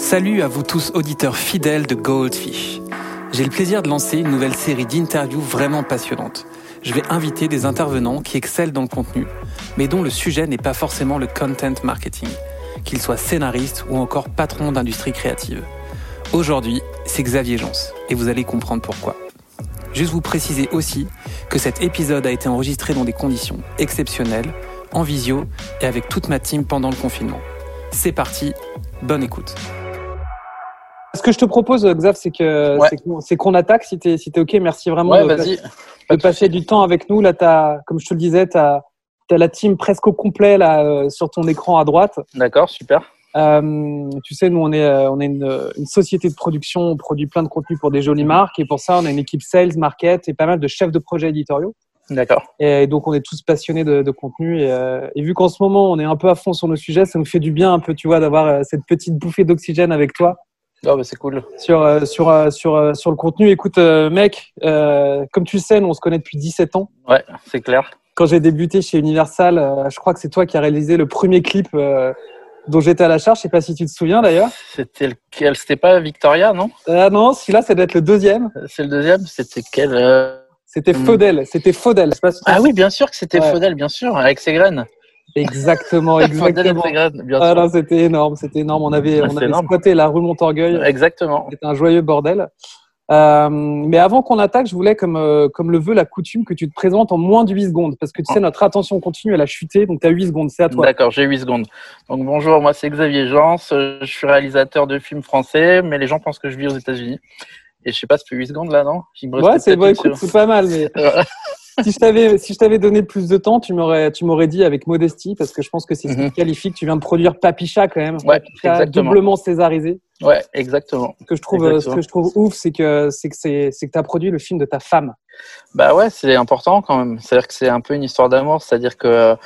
Salut à vous tous auditeurs fidèles de Goldfish. J'ai le plaisir de lancer une nouvelle série d'interviews vraiment passionnantes. Je vais inviter des intervenants qui excellent dans le contenu, mais dont le sujet n'est pas forcément le content marketing, qu'ils soient scénaristes ou encore patrons d'industrie créative. Aujourd'hui, c'est Xavier Jans, et vous allez comprendre pourquoi. Juste vous préciser aussi que cet épisode a été enregistré dans des conditions exceptionnelles, en visio et avec toute ma team pendant le confinement. C'est parti, bonne écoute. Ce que je te propose, Xav, c'est que Ouais. c'est qu'on- attaque. Si t'es si t'es ok, merci vraiment Ouais, de, passer du temps avec nous. Là, t'as, comme je te le disais, t'as as la team presque au complet là euh, sur ton écran à droite. D'accord, super. Euh, tu sais, nous, on est, euh, on est une, une société de production, on produit plein de contenu pour des jolies marques, et pour ça, on a une équipe sales, market et pas mal de chefs de projets éditoriaux. D'accord. Et donc, on est tous passionnés de, de contenu. Et, euh, et vu qu'en ce moment, on est un peu à fond sur nos sujets, ça nous fait du bien un peu, tu vois, d'avoir euh, cette petite bouffée d'oxygène avec toi Oh, bah, c'est cool. sur, euh, sur, euh, sur, euh, sur le contenu. Écoute, mec, euh, comme tu le sais, nous, on se connaît depuis 17 ans. Ouais, c'est clair. Quand j'ai débuté chez Universal, euh, je crois que c'est toi qui as réalisé le premier clip euh, dont j'étais à la charge. Je sais pas si tu te souviens d'ailleurs. C'était lequel C'était pas Victoria, non? Ah non, celui-là, ça doit être le deuxième. C'est le deuxième? C'était quel C'était Hmm. Faudel. C'était Faudel. Je sais pas si tu- Ah oui, bien sûr que c'était Ouais. Faudel, bien sûr, avec ses graines. Exactement, exactement. Ah non, c'était énorme, c'était énorme. On avait, Ah, on avait énorme. squatté la rue Montorgueil. Exactement. C'était un joyeux bordel. Euh, mais avant qu'on attaque, je voulais, comme, euh, comme le veut la coutume, que tu te présentes en moins de 8 secondes. Parce que tu sais, notre attention continue, elle a chuté. Donc, tu as 8 secondes. C'est à toi. D'accord, j'ai 8 secondes. Donc bonjour, moi c'est Xavier Jans, euh, je suis réalisateur de films français, mais les gens pensent que je vis aux États-Unis. Et je sais pas, ça fait 8 secondes là, non? Ouais, c'est bon, écoute, c'est pas mal. Mais si je t'avais si je t'avais donné plus de temps, tu m'aurais tu m'aurais dit avec modestie, parce que je pense que c'est ce qui Mhm. te qualifie, que tu viens de produire Papicha quand même. Ouais, Papicha, doublement césarisé. Ouais, exactement. Ce que je trouve, ce que je trouve ouf, c'est que c'est que c'est c'est que t'as produit le film de ta femme. Bah ouais, c'est important quand même. C'est-à-dire que c'est un peu une histoire d'amour. C'est-à-dire que euh,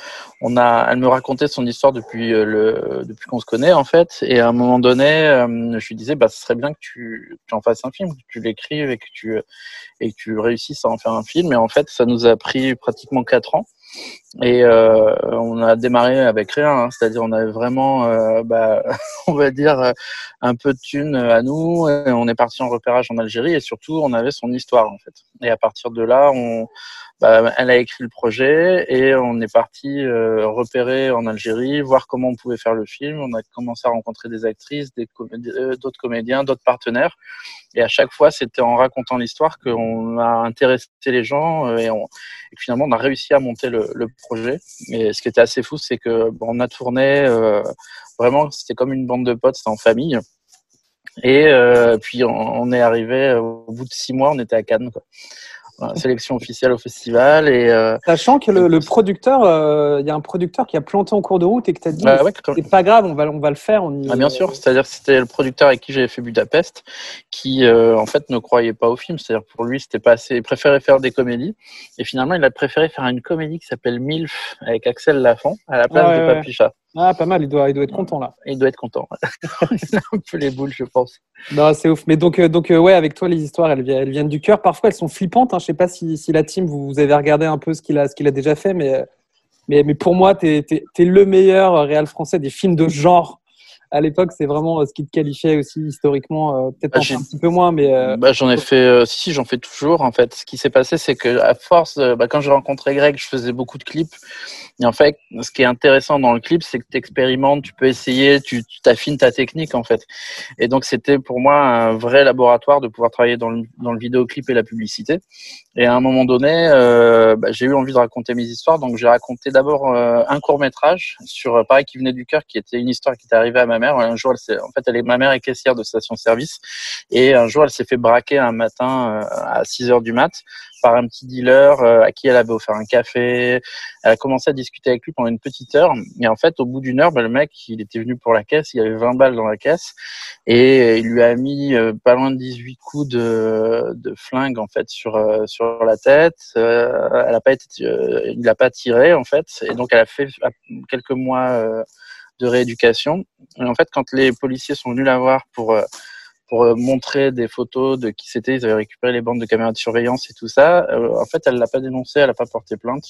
on a, elle me racontait son histoire depuis euh, le, depuis qu'on se connaît en fait. Et à un moment donné, euh, je lui disais, bah ce serait bien que tu, en fasses un film, que tu l'écrives et que tu et que tu réussisses à en faire un film. Et en fait, ça nous a pris pratiquement quatre ans. Et euh, on a démarré avec rien, hein. c'est-à-dire on avait vraiment, euh, bah, on va dire, euh, un peu de thunes à nous. Et on est parti en repérage en Algérie et surtout on avait son histoire en fait. Et à partir de là, on, bah, elle a écrit le projet et on est parti euh, repérer en Algérie, voir comment on pouvait faire le film. On a commencé à rencontrer des actrices, euh, d'autres comédiens, d'autres partenaires. Et à chaque fois, c'était en racontant l'histoire qu'on a intéressé les gens euh, et, on, et finalement on a réussi à monter le, le projet. Et ce qui était assez fou, c'est que on a tourné euh, vraiment, c'était comme une bande de potes, c'était en famille. Et euh, puis on, est arrivé euh, au bout de six mois, on était à Cannes. Sélection officielle au festival et euh, Sachant que le, le producteur, euh, il y a un producteur qui a planté en cours de route et que t'as dit, bah ouais, c'est pas grave, on va on va le faire. On y- Ah, bien sûr, c'est-à-dire c'était le producteur avec qui j'avais fait Budapest qui euh, en fait ne croyait pas au film, c'est-à-dire pour lui c'était pas assez, il préférait faire des comédies et finalement il a préféré faire une comédie qui s'appelle MILF avec Axel Lafont à la place Ah ouais, de. Papicha. Ah, pas mal. Il doit il doit être content là. Il doit être content. il a un peu les boules, je pense. Non, c'est ouf. Mais donc, euh, donc euh, ouais, avec toi, les histoires, elles, vi- elles viennent du cœur. Parfois, elles sont flippantes. Hein. Je sais pas si, si la team, vous, avez regardé un peu ce qu'il a, qu'il a déjà fait, mais, euh, mais, mais pour moi, tu es, le meilleur réal français des films de genre. À l'époque, c'est vraiment ce qui te qualifiait aussi historiquement. Peut-être Ah, un, petit peu moins, mais Bah, j'en ai fait, euh, si, si, j'en fais toujours. En fait, ce qui s'est passé, c'est que à force, bah, quand j'ai rencontré Greg, je faisais beaucoup de clips. Et en fait, ce qui est intéressant dans le clip, c'est que tu expérimentes, tu peux essayer, tu t'affines ta technique, en fait. Et donc, c'était pour moi un vrai laboratoire de pouvoir travailler dans le, dans le vidéoclip et la publicité. Et à un moment donné, euh, bah, j'ai eu envie de raconter mes histoires. Donc, j'ai raconté d'abord euh, un court métrage sur, euh, pareil, qui venait du cœur, qui était une histoire qui était arrivée à ma mère. Un jour, elle en fait, elle est, ma mère est caissière de station-service. Et un jour, elle s'est fait braquer un matin euh, à 6 heures du mat par un petit dealer euh, à qui elle avait offert un café. Elle a commencé à discuter avec lui pendant une petite heure. Et en fait, au bout d'une heure, bah, le mec, il était venu pour la caisse. Il y avait 20 balles dans la caisse. Et il lui a mis euh, pas loin de 18 coups de, de flingue, en fait, sur, euh, sur la tête. Euh, elle a pas été, euh, il l'a pas tiré, en fait. Et donc, elle a fait quelques mois euh, de rééducation. Et en fait, quand les policiers sont venus la voir pour pour euh, montrer des photos de qui c'était. Ils avaient récupéré les bandes de caméras de surveillance et tout ça. Euh, en fait, elle l'a pas dénoncé, elle a pas porté plainte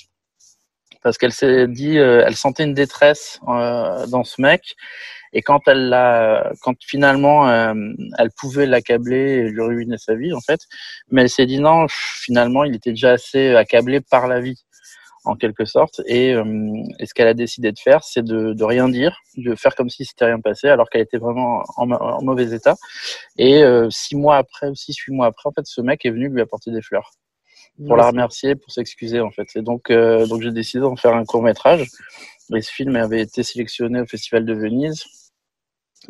parce qu'elle s'est dit, elle sentait une détresse dans ce mec. Et quand elle l'a, quand finalement elle pouvait l'accabler et lui ruiner sa vie en fait, mais elle s'est dit non, finalement il était déjà assez accablé par la vie en quelque sorte. Et, euh, et ce qu'elle a décidé de faire, c'est de, de, rien dire, de faire comme si c'était rien passé, alors qu'elle était vraiment en, en, mauvais état. Et euh, six mois après, ou six, huit mois après, en fait, ce mec est venu lui apporter des fleurs pour la remercier, pour s'excuser en fait. Et donc, euh, donc j'ai décidé d'en faire un court métrage. Et ce film avait été sélectionné au Festival de Venise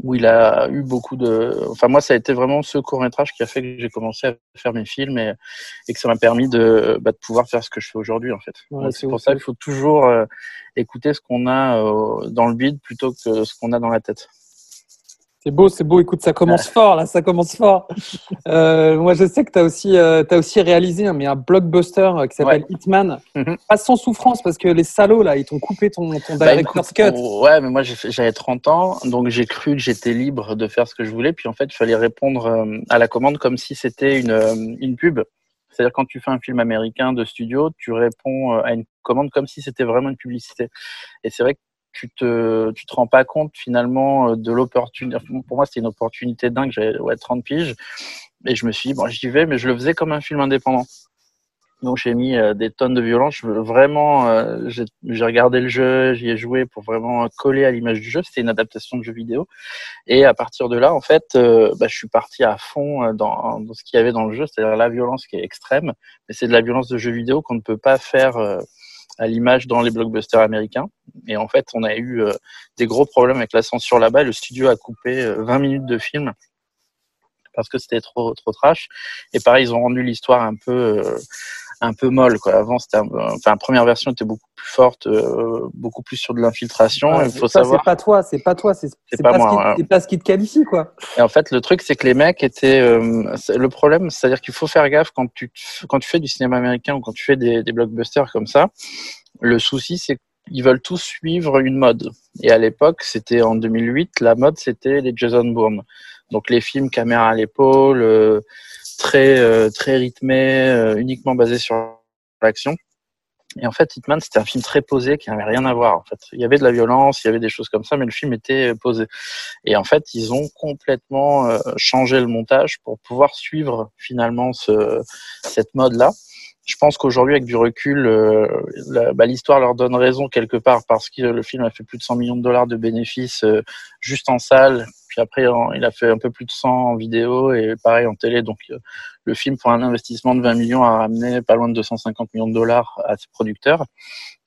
où il a eu beaucoup de. Enfin, moi, ça a été vraiment ce court métrage qui a fait que j'ai commencé à faire mes films et, et que ça m'a permis de, bah, de pouvoir faire ce que je fais aujourd'hui, en fait. c'est pour ça qu'il faut toujours euh, écouter ce qu'on a euh, dans le bide plutôt que ce qu'on a dans la tête. C'est beau, c'est beau. Écoute, ça commence fort, là, ça commence fort. Euh, moi, je sais que tu as, aussi, euh, as aussi réalisé mais un blockbuster euh, qui s'appelle Hitman. Mhm. Pas sans souffrance, parce que les salauds, là, ils t'ont coupé ton, ton bah, director's cut. Ouais, mais moi, j'avais 30 ans, donc j'ai cru que j'étais libre de faire ce que je voulais. Puis en fait, il fallait répondre euh, à la commande comme si c'était une, une pub. C'est-à-dire quand tu fais un film américain de studio, tu réponds à une commande comme si c'était vraiment une publicité. Et c'est vrai que tu te, tu te rends pas compte finalement euh, de l'opportunité. Pour moi, c'était une opportunité dingue. J'avais ouais, 30 piges. Et je me suis dit, bon, j'y vais, mais je le faisais comme un film indépendant. Donc j'ai mis euh, des tonnes de violence. Vraiment, euh, j'ai regardé le jeu, j'y ai joué pour vraiment coller à l'image du jeu. C'était une adaptation de jeu vidéo. Et à partir de là, en fait, bah, je suis parti à fond dans ce qu'il y avait dans le jeu, c'est-à-dire la violence qui est extrême. Mais c'est de la violence de jeu vidéo qu'on ne peut pas faire à l'image dans les blockbusters américains. Et en fait, on a eu euh, des gros problèmes avec la censure là-bas. Le studio a coupé 20 euh, minutes de film parce que c'était trop trop trash. Et pareil, ils ont rendu l'histoire un peu euh, un peu molle. Quoi. Avant, c'était, enfin, la première version était beaucoup plus forte, euh, beaucoup plus sur de l'infiltration. Il faut savoir. C'est pas toi, c'est pas toi, c'est, pas, pas, moi. Ce qui, pas ce qui te qualifie, quoi. Et en fait, le truc, c'est que les mecs étaient. Euh, le problème, c'est-à-dire qu'il faut faire gaffe quand tu quand tu fais du cinéma américain ou quand tu fais des, des blockbusters comme ça. Le souci, c'est qu'ils veulent tous suivre une mode. Et à l'époque, c'était en 2008, la mode, c'était les Jason Bourne. Donc les films caméra à l'épaule. Euh, très euh, très rythmé, euh, uniquement basé sur l'action. Et en fait, Hitman, c'était un film très posé qui n'avait rien à voir. En fait, il y avait de la violence, il y avait des choses comme ça, mais le film était posé. Et en fait, ils ont complètement euh, changé le montage pour pouvoir suivre finalement ce, cette mode-là. Je pense qu'aujourd'hui, avec du recul, bah, l'histoire leur donne raison quelque part parce que le film a fait plus de 100 millions de dollars de bénéfices juste en salle puis après, il a fait un peu plus de 100 en vidéo et pareil en télé. Donc, euh, le film, pour un investissement de 20 millions, a ramené pas loin de 250 millions de dollars à ses producteurs.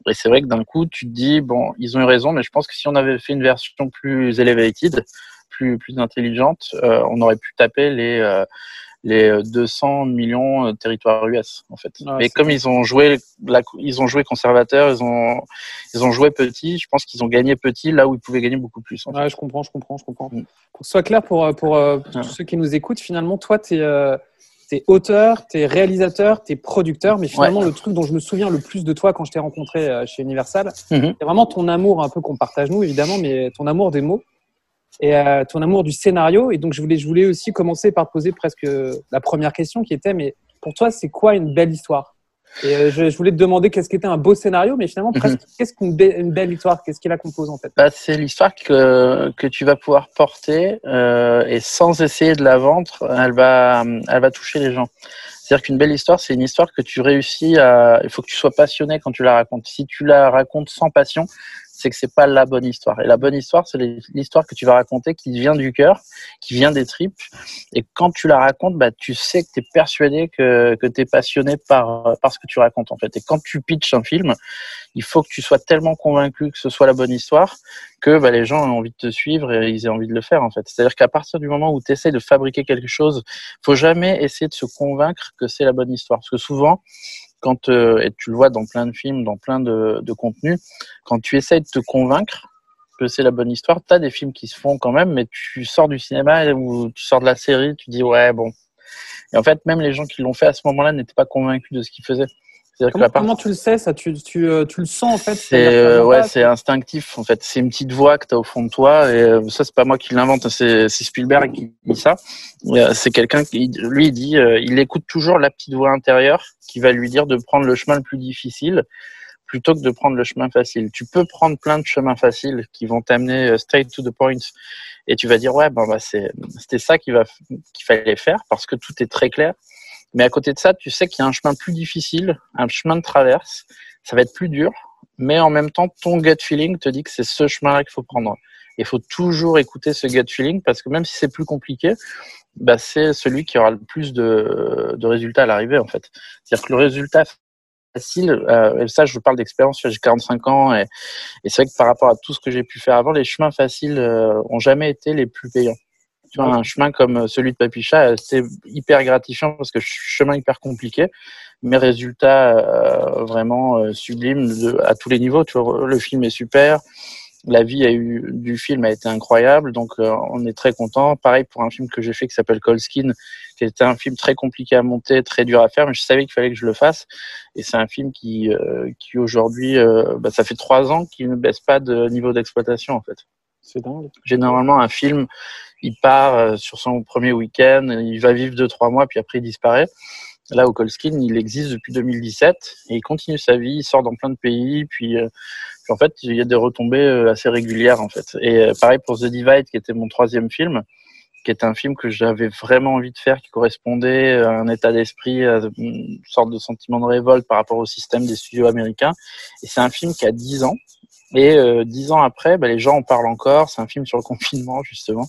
Et c'est vrai que d'un coup, tu te dis, bon, ils ont eu raison, mais je pense que si on avait fait une version plus elevated, plus, plus intelligente, euh, on aurait pu taper les, euh, les 200 millions de territoires US en fait. Mais comme ils ont joué ils ont joué conservateur, ils ont ils ont joué petit, je pense qu'ils ont gagné petit là où ils pouvaient gagner beaucoup plus. ouais, je comprends, je comprends, je comprends. Mm. Pour que ce soit clair pour pour, euh, tous ceux qui nous écoutent, finalement toi tu es euh, T'es auteur, t'es réalisateur, t'es producteur, mais finalement le truc dont je me souviens le plus de toi quand je t'ai rencontré euh, chez Universal, mm-hmm. c'est vraiment ton amour un peu qu'on partage nous évidemment, mais ton amour des mots et euh, ton amour du scénario. Et donc, je voulais, je voulais aussi commencer par poser presque la première question qui était, mais pour toi, c'est quoi une belle histoire? Et euh, je, voulais te demander qu'est-ce qu'était un beau scénario, mais finalement, mhm. qu'est-ce qu'une une belle histoire? Qu'est-ce qui la compose en fait? Bah, C'est l'histoire que, que tu vas pouvoir porter euh, et sans essayer de la vendre, elle va, elle va toucher les gens. C'est-à-dire qu'une belle histoire, c'est une histoire que tu réussis à. Il faut que tu sois passionné quand tu la racontes. Si tu la racontes sans passion, c'est que c'est pas la bonne histoire. Et la bonne histoire, c'est l'histoire que tu vas raconter qui vient du cœur, qui vient des tripes. Et quand tu la racontes, bah, tu sais que tu es persuadé que, que tu es passionné par, ce que tu racontes, en fait. Et quand tu pitches un film, il faut que tu sois tellement convaincu que ce soit la bonne histoire que bah, les gens ont envie de te suivre et ils aient envie de le faire, en fait. C'est-à-dire qu'à partir du moment où tu essaies de fabriquer quelque chose, faut jamais essayer de se convaincre que c'est la bonne histoire. Parce que souvent, quand euh, et tu le vois dans plein de films, dans plein de, de contenus, quand tu essayes de te convaincre que c'est la bonne histoire, tu as des films qui se font quand même, mais tu sors du cinéma ou tu sors de la série, tu dis ouais bon. Et en fait, même les gens qui l'ont fait à ce moment-là n'étaient pas convaincus de ce qu'ils faisaient. Comment, comment, tu le sais ça tu, tu, euh, tu, le sens en fait C'est euh, ouais, c'est instinctif en fait. C'est une petite voix que tu as au fond de toi et euh, ça c'est pas moi qui l'invente, c'est Spielberg qui dit ça. c'est quelqu'un qui lui il dit il écoute toujours la petite voix intérieure qui va lui dire de prendre le chemin le plus difficile plutôt que de prendre le chemin facile. Tu peux prendre plein de chemins faciles qui vont t'amener euh, straight to the point et tu vas dire ouais ben bah, c'était ça qu'il va qu'il fallait faire parce que tout est très clair. Mais à côté de ça, tu sais qu'il y a un chemin plus difficile, un chemin de traverse. Ça va être plus dur, mais en même temps, ton gut feeling te dit que c'est ce chemin-là qu'il faut prendre. Il faut toujours écouter ce gut feeling parce que même si c'est plus compliqué, bah, c'est celui qui aura le plus de, de résultats à l'arrivée en fait. C'est-à-dire que le résultat facile, euh, et ça je parle d'expérience, j'ai 45 ans et, et c'est vrai que par rapport à tout ce que j'ai pu faire avant, les chemins faciles euh, ont jamais été les plus payants. Tu vois, un chemin comme celui de Papicha, c'est hyper gratifiant parce que chemin hyper compliqué, mais résultat euh, vraiment euh, sublime de, à tous les niveaux. Tu vois, le film est super, la vie a eu, du film a été incroyable, donc euh, on est très content. Pareil pour un film que j'ai fait qui s'appelle Colskin, qui était un film très compliqué à monter, très dur à faire, mais je savais qu'il fallait que je le fasse. Et c'est un film qui, euh, qui aujourd'hui, euh, bah, ça fait trois ans qu'il ne baisse pas de niveau d'exploitation en fait. C'est dingue. Généralement, un film, il part sur son premier week-end, il va vivre deux trois mois, puis après il disparaît. Là, au Colskin, il existe depuis 2017 et il continue sa vie, il sort dans plein de pays, puis en fait, il y a des retombées euh, assez régulières en fait. Et euh, pareil pour The Divide, qui était mon troisième film, qui est un film que j'avais vraiment envie de faire, qui correspondait à un état d'esprit, à une sorte de sentiment de révolte par rapport au système des studios américains. Et c'est un film qui a 10 ans, et euh, dix ans après, bah, les gens en parlent encore. C'est un film sur le confinement, justement.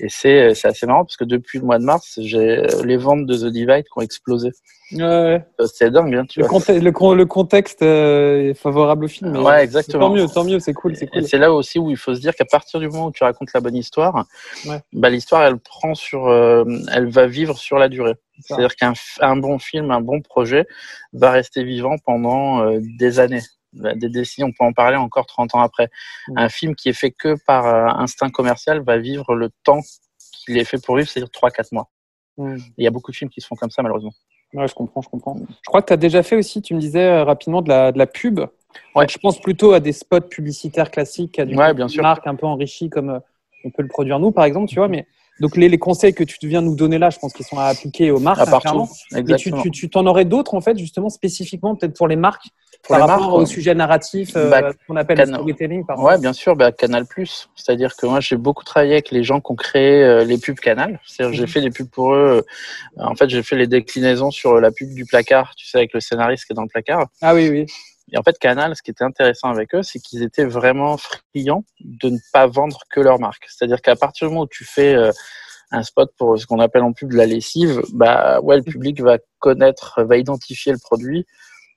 Et c'est, euh, c'est assez marrant parce que depuis le mois de mars, j'ai euh, les ventes de The Divide qui ont explosé. Ouais. C'est dingue, hein, tu le, vois. le, le, contexte est favorable au film. Ouais, exactement. Tant mieux, tant mieux, c'est cool, c'est cool. Et c'est là aussi où il faut se dire qu'à partir du moment où tu racontes la bonne histoire, ouais. bah, l'histoire, elle prend sur, euh, elle va vivre sur la durée. C'est-à-dire qu'un un bon film, un bon projet va rester vivant pendant euh, des années. Bah, des décennies, on peut en parler encore 30 ans après. Mmh. Un film qui est fait que par euh, instinct commercial va vivre le temps qu'il est fait pour vivre, c'est-à-dire 3-4 mois. Mmh. Il y a beaucoup de films qui se font comme ça, malheureusement. Ouais, je comprends, je comprends. Je crois que tu as déjà fait aussi, tu me disais euh, rapidement, de la, de la pub. Ouais. je pense plutôt à des spots publicitaires classiques, à du ouais, bien sûr. marque un peu enrichi comme euh, on peut le produire nous, par exemple, tu vois. Mais donc les, les conseils que tu viens nous donner là, je pense qu'ils sont à appliquer aux marques. À partout. Mais tu, tu, tu t'en aurais d'autres en fait, justement spécifiquement peut-être pour les marques par rapport marques, au sujet narratif euh, bah, qu'on appelle le storytelling par Ouais, bien sûr, bah, Canal+. C'est-à-dire que moi, j'ai beaucoup travaillé avec les gens qui ont créé euh, les pubs Canal. C'est-à-dire Mhm. j'ai fait des pubs pour eux. Euh, en fait, j'ai fait les déclinaisons sur la pub du placard, tu sais, avec le scénariste qui est dans le placard. Ah oui, oui. Et en fait, Canal, ce qui était intéressant avec eux, c'est qu'ils étaient vraiment friands de ne pas vendre que leur marque. C'est-à-dire qu'à partir du moment où tu fais euh, un spot pour ce qu'on appelle en pub de la lessive, bah ouais, le public va connaître, va identifier le produit,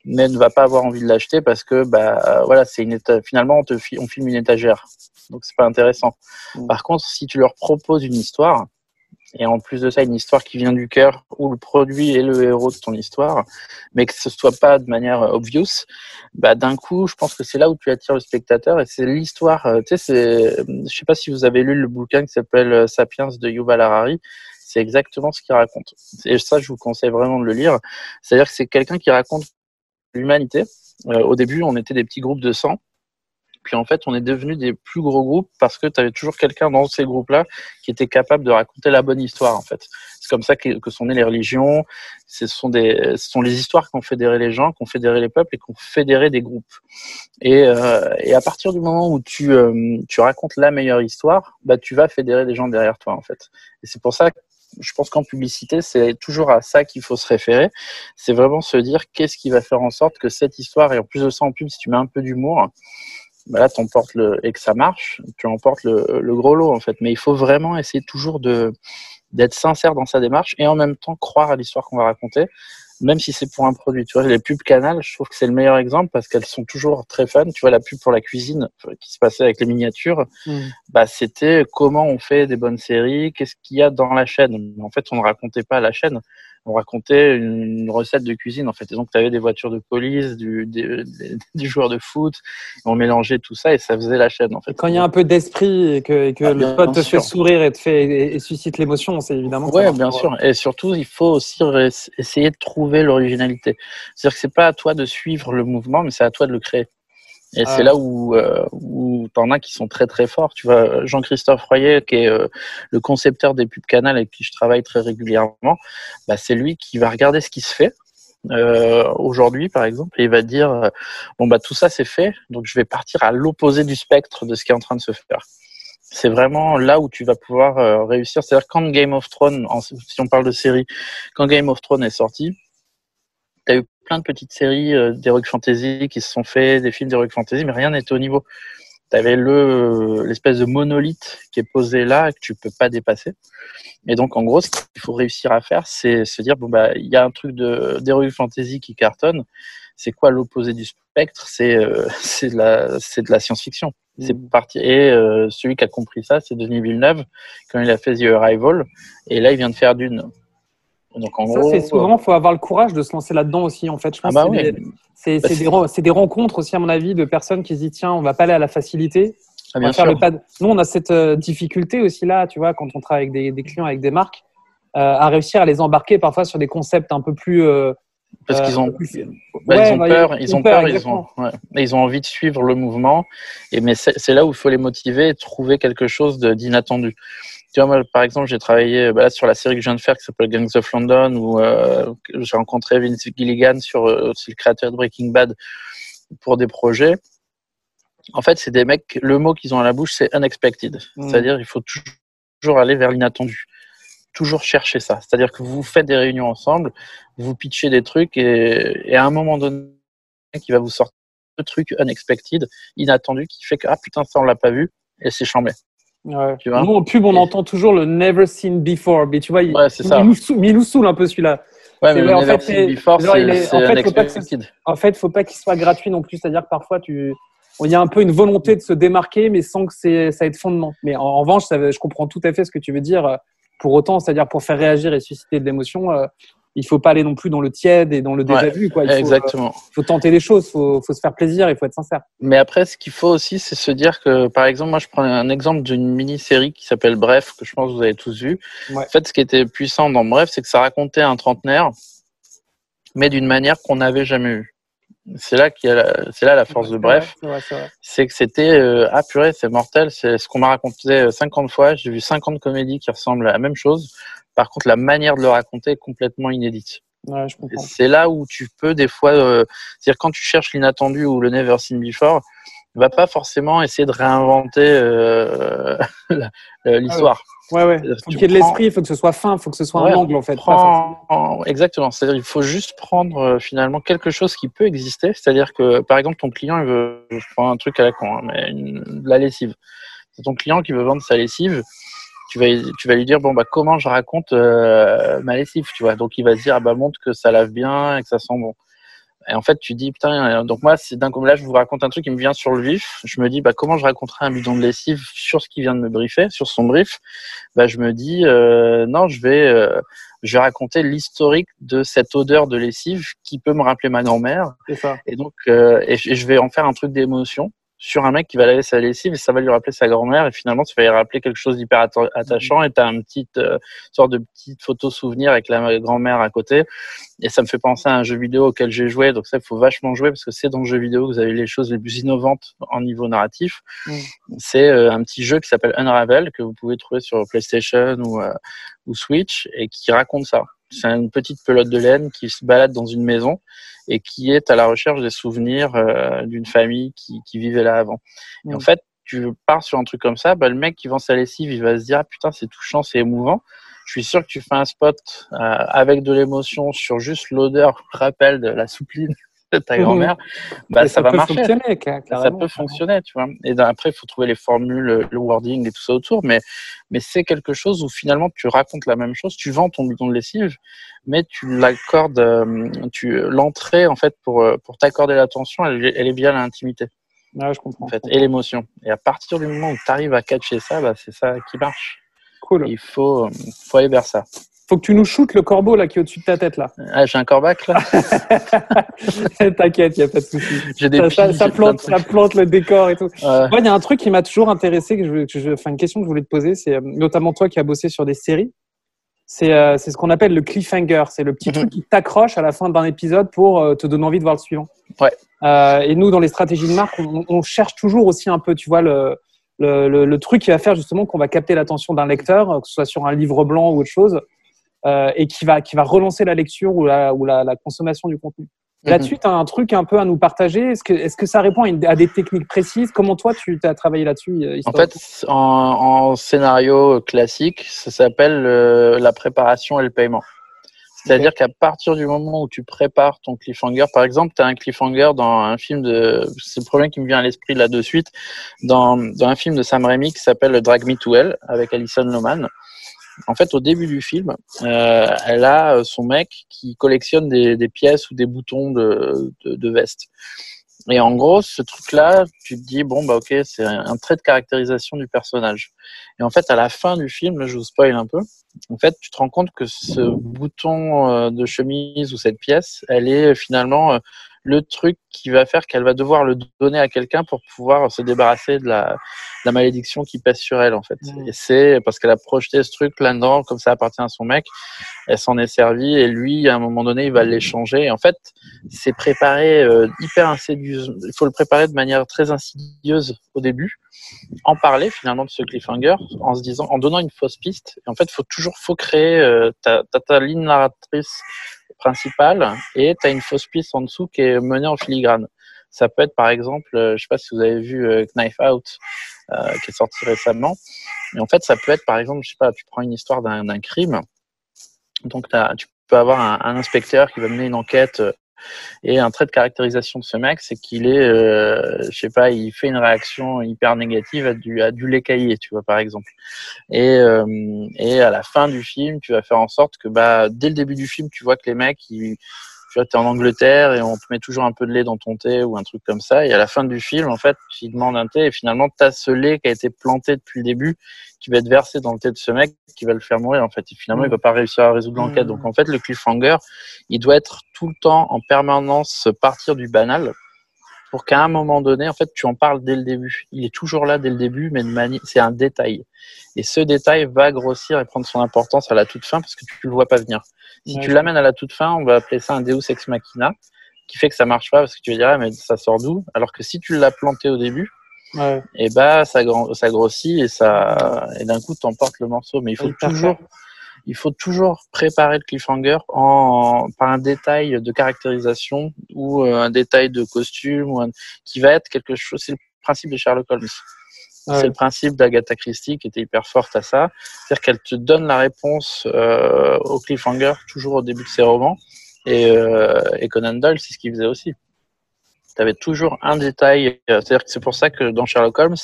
mais ne va pas avoir envie de l'acheter parce que bah voilà, c'est une éta... finalement on te fi... on filme une étagère, donc c'est pas intéressant. Mm. Par contre, si tu leur proposes une histoire et en plus de ça une histoire qui vient du cœur où le produit est le héros de ton histoire, mais que ce soit pas de manière obvious, bah d'un coup, je pense que c'est là où tu attires le spectateur et c'est l'histoire. euh, Tu sais, c'est, je sais pas si vous avez lu le bouquin qui s'appelle euh, Sapiens de Yuval Harari. C'est exactement ce qu'il raconte. Et ça, je vous conseille vraiment de le lire. C'est-à-dire que c'est quelqu'un qui raconte l'humanité. Euh, au début, on était des petits groupes de 100. Puis en fait, on est devenu des plus gros groupes parce que tu avais toujours quelqu'un dans ces groupes-là qui était capable de raconter la bonne histoire. En fait, c'est comme ça que, sont nées les religions. Ce sont les histoires qui ont fédéré les gens, qui ont fédéré les peuples et qui ont fédéré des groupes. Et, euh, et à partir du moment où tu, euh, tu racontes la meilleure histoire, bah tu vas fédérer des gens derrière toi en fait. Et c'est pour ça que je pense qu'en publicité, c'est toujours à ça qu'il faut se référer. C'est vraiment se dire qu'est-ce qui va faire en sorte que cette histoire, et en plus de ça en pub, si tu mets un peu d'humour, bah là, t'emportes le, et que ça marche, tu emportes le, le gros lot, en fait. Mais il faut vraiment essayer toujours de, d'être sincère dans sa démarche et en même temps croire à l'histoire qu'on va raconter, même si c'est pour un produit. Tu vois, les pubs Canal, je trouve que c'est le meilleur exemple parce qu'elles sont toujours très fun. Tu vois, la pub pour la cuisine qui se passait avec les miniatures, Mm. bah, c'était comment on fait des bonnes séries, qu'est-ce qu'il y a dans la chaîne. En fait, on ne racontait pas la chaîne, on racontait une, recette de cuisine. En fait, et donc, tu avais des voitures de police, du, des, des, des joueurs de foot, on mélangeait tout ça et ça faisait la chaîne. En fait. Et quand il y a un peu d'esprit et que, et que Ah, le pote te sûr. fait sourire et te fait et, et suscite l'émotion, c'est évidemment. Ouais, marche bien sûr. Et surtout, il faut aussi essayer de trouver l'originalité. C'est-à-dire que c'est pas à toi de suivre le mouvement, mais c'est à toi de le créer. Et Ah. c'est là où, euh, où t'en as qui sont très très forts. Tu vois, Jean-Christophe Royer, qui est euh, le concepteur des pubs Canal avec qui je travaille très régulièrement, bah, c'est lui qui va regarder ce qui se fait euh, aujourd'hui, par exemple, et il va dire euh, bon bah tout ça c'est fait, donc je vais partir à l'opposé du spectre de ce qui est en train de se faire. C'est vraiment là où tu vas pouvoir euh, réussir. C'est-à-dire quand Game of Thrones, en, si on parle de série, quand Game of Thrones est sorti, tu as eu plein de petites séries euh, d'Heroic Fantasy qui se sont fait, des films d'Heroic Fantasy, mais rien n'était au niveau. Tu avais le l'espèce de monolithe qui est posé là que tu peux pas dépasser. Et donc en gros, ce qu'il faut réussir à faire, c'est se dire bon bah il y a un truc d'Heroic Fantasy qui cartonne. C'est quoi l'opposé du spectre? C'est euh, c'est de la c'est de la science-fiction. C'est parti. Et euh, celui qui a compris ça, c'est Denis Villeneuve quand il a fait The Arrival. Et là, il vient de faire Dune. Donc en ça, c'est souvent, faut avoir le courage de se lancer là-dedans aussi. En fait, je pense ah bah que c'est des, bah des, des, rencontres aussi, à mon avis, de personnes qui se disent tiens, on va pas aller à la facilité. Ah, on va faire le pas Nous, on a cette euh, difficulté aussi là, tu vois, quand on travaille avec des, des clients, avec des marques, euh, à réussir à les embarquer parfois sur des concepts un peu plus. Euh, parce qu'ils ont, plus... bah, ils ont peur, ils ont peur, ils ont, ouais. ils ont envie de suivre le mouvement. Et mais c'est là où il faut les motiver et trouver quelque chose d'inattendu. Tu vois, moi, par exemple, j'ai travaillé bah, là, sur la série que je viens de faire qui s'appelle Gangs of London, où euh, j'ai rencontré Vince Gilligan, sur, euh, le créateur de Breaking Bad, pour des projets. En fait, c'est des mecs, le mot qu'ils ont à la bouche, c'est unexpected. Mm. C'est-à-dire, il faut toujours aller vers l'inattendu. Toujours chercher ça. C'est-à-dire que vous faites des réunions ensemble, vous pitchez des trucs et, et à un moment donné, qui va vous sortir le truc unexpected, inattendu, qui fait que, ah putain, ça, on l'a pas vu, et c'est chambé. Ouais. Tu vois Nous, en pub, on entend toujours le never seen before. Mais tu vois, il, ouais, il, nous, saoule, il nous saoule un peu celui-là. Ouais, mais le never fait, seen before, c'est en, fait, faut pas en fait, faut pas qu'il soit gratuit non plus. C'est-à-dire que parfois, tu... il y a un peu une volonté de se démarquer, mais sans que ça ait de fondement. Mais en, en revanche, ça, je comprends tout à fait ce que tu veux dire. Pour autant, c'est-à-dire pour faire réagir et susciter de l'émotion, euh, il faut pas aller non plus dans le tiède et dans le déjà vu. Quoi. Il faut, exactement. Il faut tenter les choses, il faut, faut, se faire plaisir, il faut être sincère. Mais après, ce qu'il faut aussi, c'est se dire que, par exemple, moi, je prends un exemple d'une mini-série qui s'appelle Bref, que je pense que vous avez tous vu. Ouais. En fait, ce qui était puissant dans Bref, c'est que ça racontait un trentenaire, mais d'une manière qu'on n'avait jamais eue. C'est là qu'il c'est là la force de Bref. C'est que c'était euh, ah purée, c'est mortel, c'est ce qu'on m'a raconté 50 fois. J'ai vu 50 comédies qui ressemblent à la même chose. Par contre, la manière de le raconter est complètement inédite. Ouais, c'est là où tu peux des fois, euh, c'est-à-dire quand tu cherches l'inattendu ou le never seen before, va pas forcément essayer de réinventer euh, l'histoire. Ouais, ouais. Il faut qu'il y ait de l'esprit, il faut que ce soit fin, il faut que ce soit ouais, un angle en fait. Prends... Exactement. C'est-à-dire il faut juste prendre euh, finalement quelque chose qui peut exister. C'est-à-dire que par exemple ton client il veut, je prends un truc à la con, hein, mais une, la lessive. C'est ton client qui veut vendre sa lessive tu vas, tu vas lui dire bon bah comment je raconte euh, ma lessive, tu vois. Donc il va se dire ah bah montre que ça lave bien et que ça sent bon. Et en fait tu dis putain donc moi c'est d'un coup là je vous raconte un truc qui me vient sur le vif. Je me dis bah comment je raconterai un bidon de lessive sur ce qui vient de me briefer, sur son brief? Bah je me dis euh, non je vais euh, je vais raconter l'historique de cette odeur de lessive qui peut me rappeler ma grand-mère. Et donc euh, et je vais en faire un truc d'émotion sur un mec qui va laver sa lessive et ça va lui rappeler sa grand-mère et finalement ça va lui rappeler quelque chose d'hyper attachant et tu as une petite euh, sorte de petite photo souvenir avec la grand-mère à côté. Et ça me fait penser à un jeu vidéo auquel j'ai joué donc ça il faut vachement jouer parce que c'est dans le jeu vidéo que vous avez les choses les plus innovantes en niveau narratif. Mm. c'est euh, un petit jeu qui s'appelle Unravel que vous pouvez trouver sur PlayStation ou, euh, ou Switch et qui raconte ça c'est une petite pelote de laine qui se balade dans une maison et qui est à la recherche des souvenirs euh, d'une famille qui, qui, vivait là avant. Et en fait, tu pars sur un truc comme ça, bah, le mec qui vend sa lessive, il va se dire ah, putain, c'est touchant, c'est émouvant. Je suis sûr que tu fais un spot euh, avec de l'émotion sur juste l'odeur rappel de la soupline ta grand-mère, bah, ça, ça va marcher. Ça peut fonctionner, tu vois. Et après, il faut trouver les formules, le wording et tout ça autour, mais, mais c'est quelque chose où finalement tu racontes la même chose, tu vends ton bouton de lessive, mais tu l'accordes, euh, tu l'entrée en fait pour euh, pour t'accorder l'attention, elle, elle, est bien l'intimité. Ouais, je comprends. En fait, et l'émotion. Et à partir du moment où tu arrives à catcher ça, bah, c'est ça qui marche. Cool. Il faut, euh, faut aller vers ça faut que tu nous shootes le corbeau là qui est au-dessus de ta tête là. Ah, j'ai un corbac là. T'inquiète, il y a pas de souci. J'ai des ça, ça, plante, ça plante le décor et tout. Ouais. il y a un truc qui m'a toujours intéressé, que je, que je, enfin une question que je voulais te poser, c'est notamment toi qui as bossé sur des séries. C'est euh, ce qu'on appelle le cliffhanger. C'est le petit mm -hmm. truc qui t'accroche à la fin d'un épisode pour euh, te donner envie de voir le suivant. Ouais. Euh, et nous, dans les stratégies de marque, on, on, cherche toujours aussi un peu, tu vois, le, le, le, le truc qui va faire justement qu'on va capter l'attention d'un lecteur, que ce soit sur un livre blanc ou autre chose. Euh, et qui va, qui va relancer la lecture ou la, ou la, la consommation du contenu. Mhm. Là-dessus, tu as un truc un peu à nous partager. Est-ce que, est-ce que ça répond à, une- à des techniques précises? Comment toi, tu as travaillé là-dessus euh, En fait, en, en scénario classique, ça s'appelle euh, la préparation et le paiement. C'est-à-dire qu'à partir du moment où tu prépares ton cliffhanger, par exemple, tu as un cliffhanger dans un film de. C'est le premier qui me vient à l'esprit là de suite, dans, dans un film de Sam Raimi qui s'appelle Drag Me to Hell avec Alison Lohman. En fait, au début du film, euh, elle a son mec qui collectionne des, des pièces ou des boutons de, de, de veste. Et en gros, ce truc-là, tu te dis, bon, bah ok, c'est un trait de caractérisation du personnage. Et en fait, à la fin du film, je vous spoil un peu, en fait, tu te rends compte que ce bouton euh, de chemise ou cette pièce, elle est finalement euh, le truc qui va faire qu'elle va devoir le donner à quelqu'un pour pouvoir se débarrasser de la, de la malédiction qui pèse sur elle, en fait. Mmh. Et c'est parce qu'elle a projeté ce truc là-dedans, comme ça appartient à son mec, elle s'en est servie et lui, à un moment donné, il va l'échanger. Et en fait, c'est préparé euh, hyper insidieuse. Il faut le préparer de manière très insidieuse au début, en parler finalement de ce cliffhanger, en se disant, en donnant une fausse piste. Et en fait, faut toujours, faut créer euh, ta, ta, ligne narratrice principale et tu as une fausse piste en dessous qui est menée en filigrane. Ça peut être par exemple, euh, je sais pas si vous avez vu euh, Knife Out, euh, qui est sorti récemment. Et en fait, ça peut être par exemple, je sais pas, tu prends une histoire d'un crime. Donc tu peux avoir un, inspecteur qui va mener une enquête et un trait de caractérisation de ce mec, c'est qu'il est, euh, je sais pas, il fait une réaction hyper négative à du, à du lait caillé, tu vois, par exemple. Et, euh, et à la fin du film, tu vas faire en sorte que, bah, dès le début du film, tu vois que les mecs, ils, tu vois, t'es en Angleterre et on te met toujours un peu de lait dans ton thé ou un truc comme ça. Et à la fin du film, en fait, tu demandes un thé et finalement, t'as ce lait qui a été planté depuis le début, qui va être versé dans le thé de ce mec, qui va le faire mourir, en fait. Et finalement, il va pas réussir à résoudre l'enquête. Mm. Donc, en fait, le cliffhanger, il doit être tout le temps en permanence partir du banal pour qu'à un moment donné, en fait, tu en parles dès le début. Il est toujours là dès le début, mais mani- c'est un détail. Et ce détail va grossir et prendre son importance à la toute fin parce que tu le vois pas venir. Si Ouais, tu l'amènes à la toute fin, on va appeler ça un Deus ex machina, qui fait que ça marche pas parce que tu vas dire, ah, mais ça sort d'où? Alors que si tu l'as planté au début, Ouais. et bah ça, ça grossit et ça et d'un coup t'emportes le morceau. Mais il faut toujours. Il faut toujours préparer le cliffhanger en, par un détail de caractérisation ou euh, un détail de costume ou un- qui va être quelque chose. C'est le principe de Sherlock Holmes. Ouais. C'est le principe d'Agatha Christie qui était hyper forte à ça. C'est-à-dire qu'elle te donne la réponse euh, au cliffhanger toujours au début de ses romans. Et, euh, et Conan Doyle, c'est ce qu'il faisait aussi. Tu avais toujours un détail. euh, C'est-à-dire que c'est pour ça que dans Sherlock Holmes,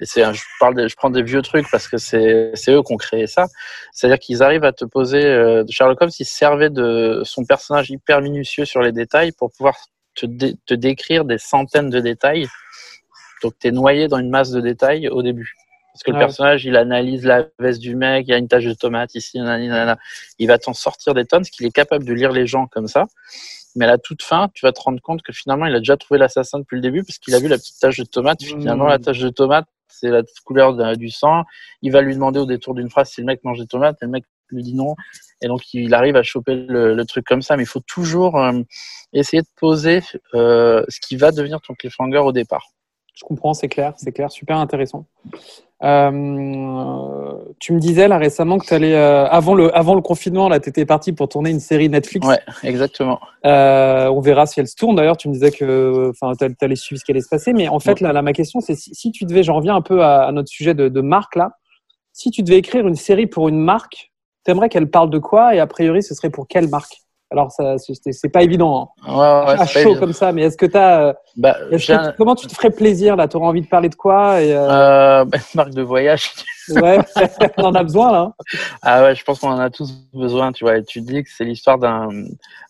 et c'est, un- je parle, je prends des vieux trucs parce que c'est, c'est eux qui ont créé ça. C'est-à-dire qu'ils arrivent à te poser. euh, Sherlock Holmes, il se servait de son personnage hyper minutieux sur les détails pour pouvoir te, dé- te décrire des centaines de détails. Donc, tu es noyé dans une masse de détails au début. Parce que le Ouais. personnage, il analyse la veste du mec, il y a une tache de tomate ici, nanana. il va t'en sortir des tonnes, parce qu'il est capable de lire les gens comme ça. Mais à la toute fin, tu vas te rendre compte que finalement, il a déjà trouvé l'assassin depuis le début, parce qu'il a vu la petite tache de tomate. Finalement, Mmh. la tache de tomate, c'est la couleur de- du sang. Il va lui demander au détour d'une phrase si le mec mange des tomates, et le mec lui dit non. Et donc, il arrive à choper le, le truc comme ça. Mais il faut toujours euh, essayer de poser euh, ce qui va devenir ton cliffhanger au départ. Je comprends, c'est clair, c'est clair, super intéressant. Euh, tu me disais là récemment que tu allais, avant, le, avant le confinement, là, tu étais parti pour tourner une série Netflix. Ouais, exactement. Euh, on verra si elle se tourne. D'ailleurs, tu me disais que tu allais suivre ce qui allait se passer. Mais en fait, là, là ma question, c'est si, si, tu devais, j'en reviens un peu à, à notre sujet de, de, marque là, si tu devais écrire une série pour une marque, tu aimerais qu'elle parle de quoi? Et a priori, ce serait pour quelle marque? Alors, ça, c'est pas évident. Hein. Ouais, ouais, à chaud évident. comme ça, mais est-ce que tu as. Bah, que, comment tu te ferais plaisir là? Tu aurais envie de parler de quoi? Et, euh... Euh, bah, Marque de voyage. ouais, on en a besoin là. Ah ouais, je pense qu'on en a tous besoin, tu vois. Et tu dis que c'est l'histoire d'un